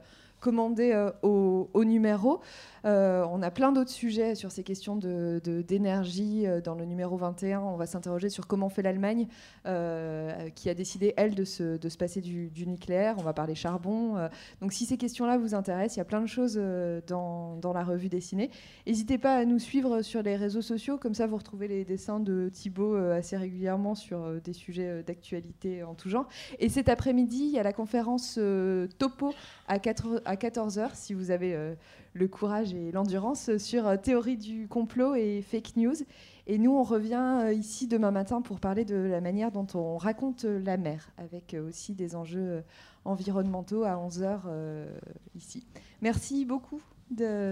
commander au, au, numéro. Euh, on a plein d'autres sujets sur ces questions d'énergie. De, euh, dans le numéro 21, on va s'interroger sur comment fait l'Allemagne, euh, qui a décidé, elle, de se, passer du, nucléaire. On va parler charbon. donc si ces questions-là vous intéressent, il y a plein de choses dans, la revue dessinée. N'hésitez pas à nous suivre sur les réseaux sociaux, comme ça vous retrouvez les dessins de Thibaut assez régulièrement sur des sujets d'actualité en tout genre. Et cet après-midi, il y a la conférence Topo à, 4, à à 14h, si vous avez le courage et l'endurance, sur théorie du complot et fake news. Et nous, on revient ici demain matin pour parler de la manière dont on raconte la mer, avec aussi des enjeux environnementaux à 11h ici. Merci beaucoup de...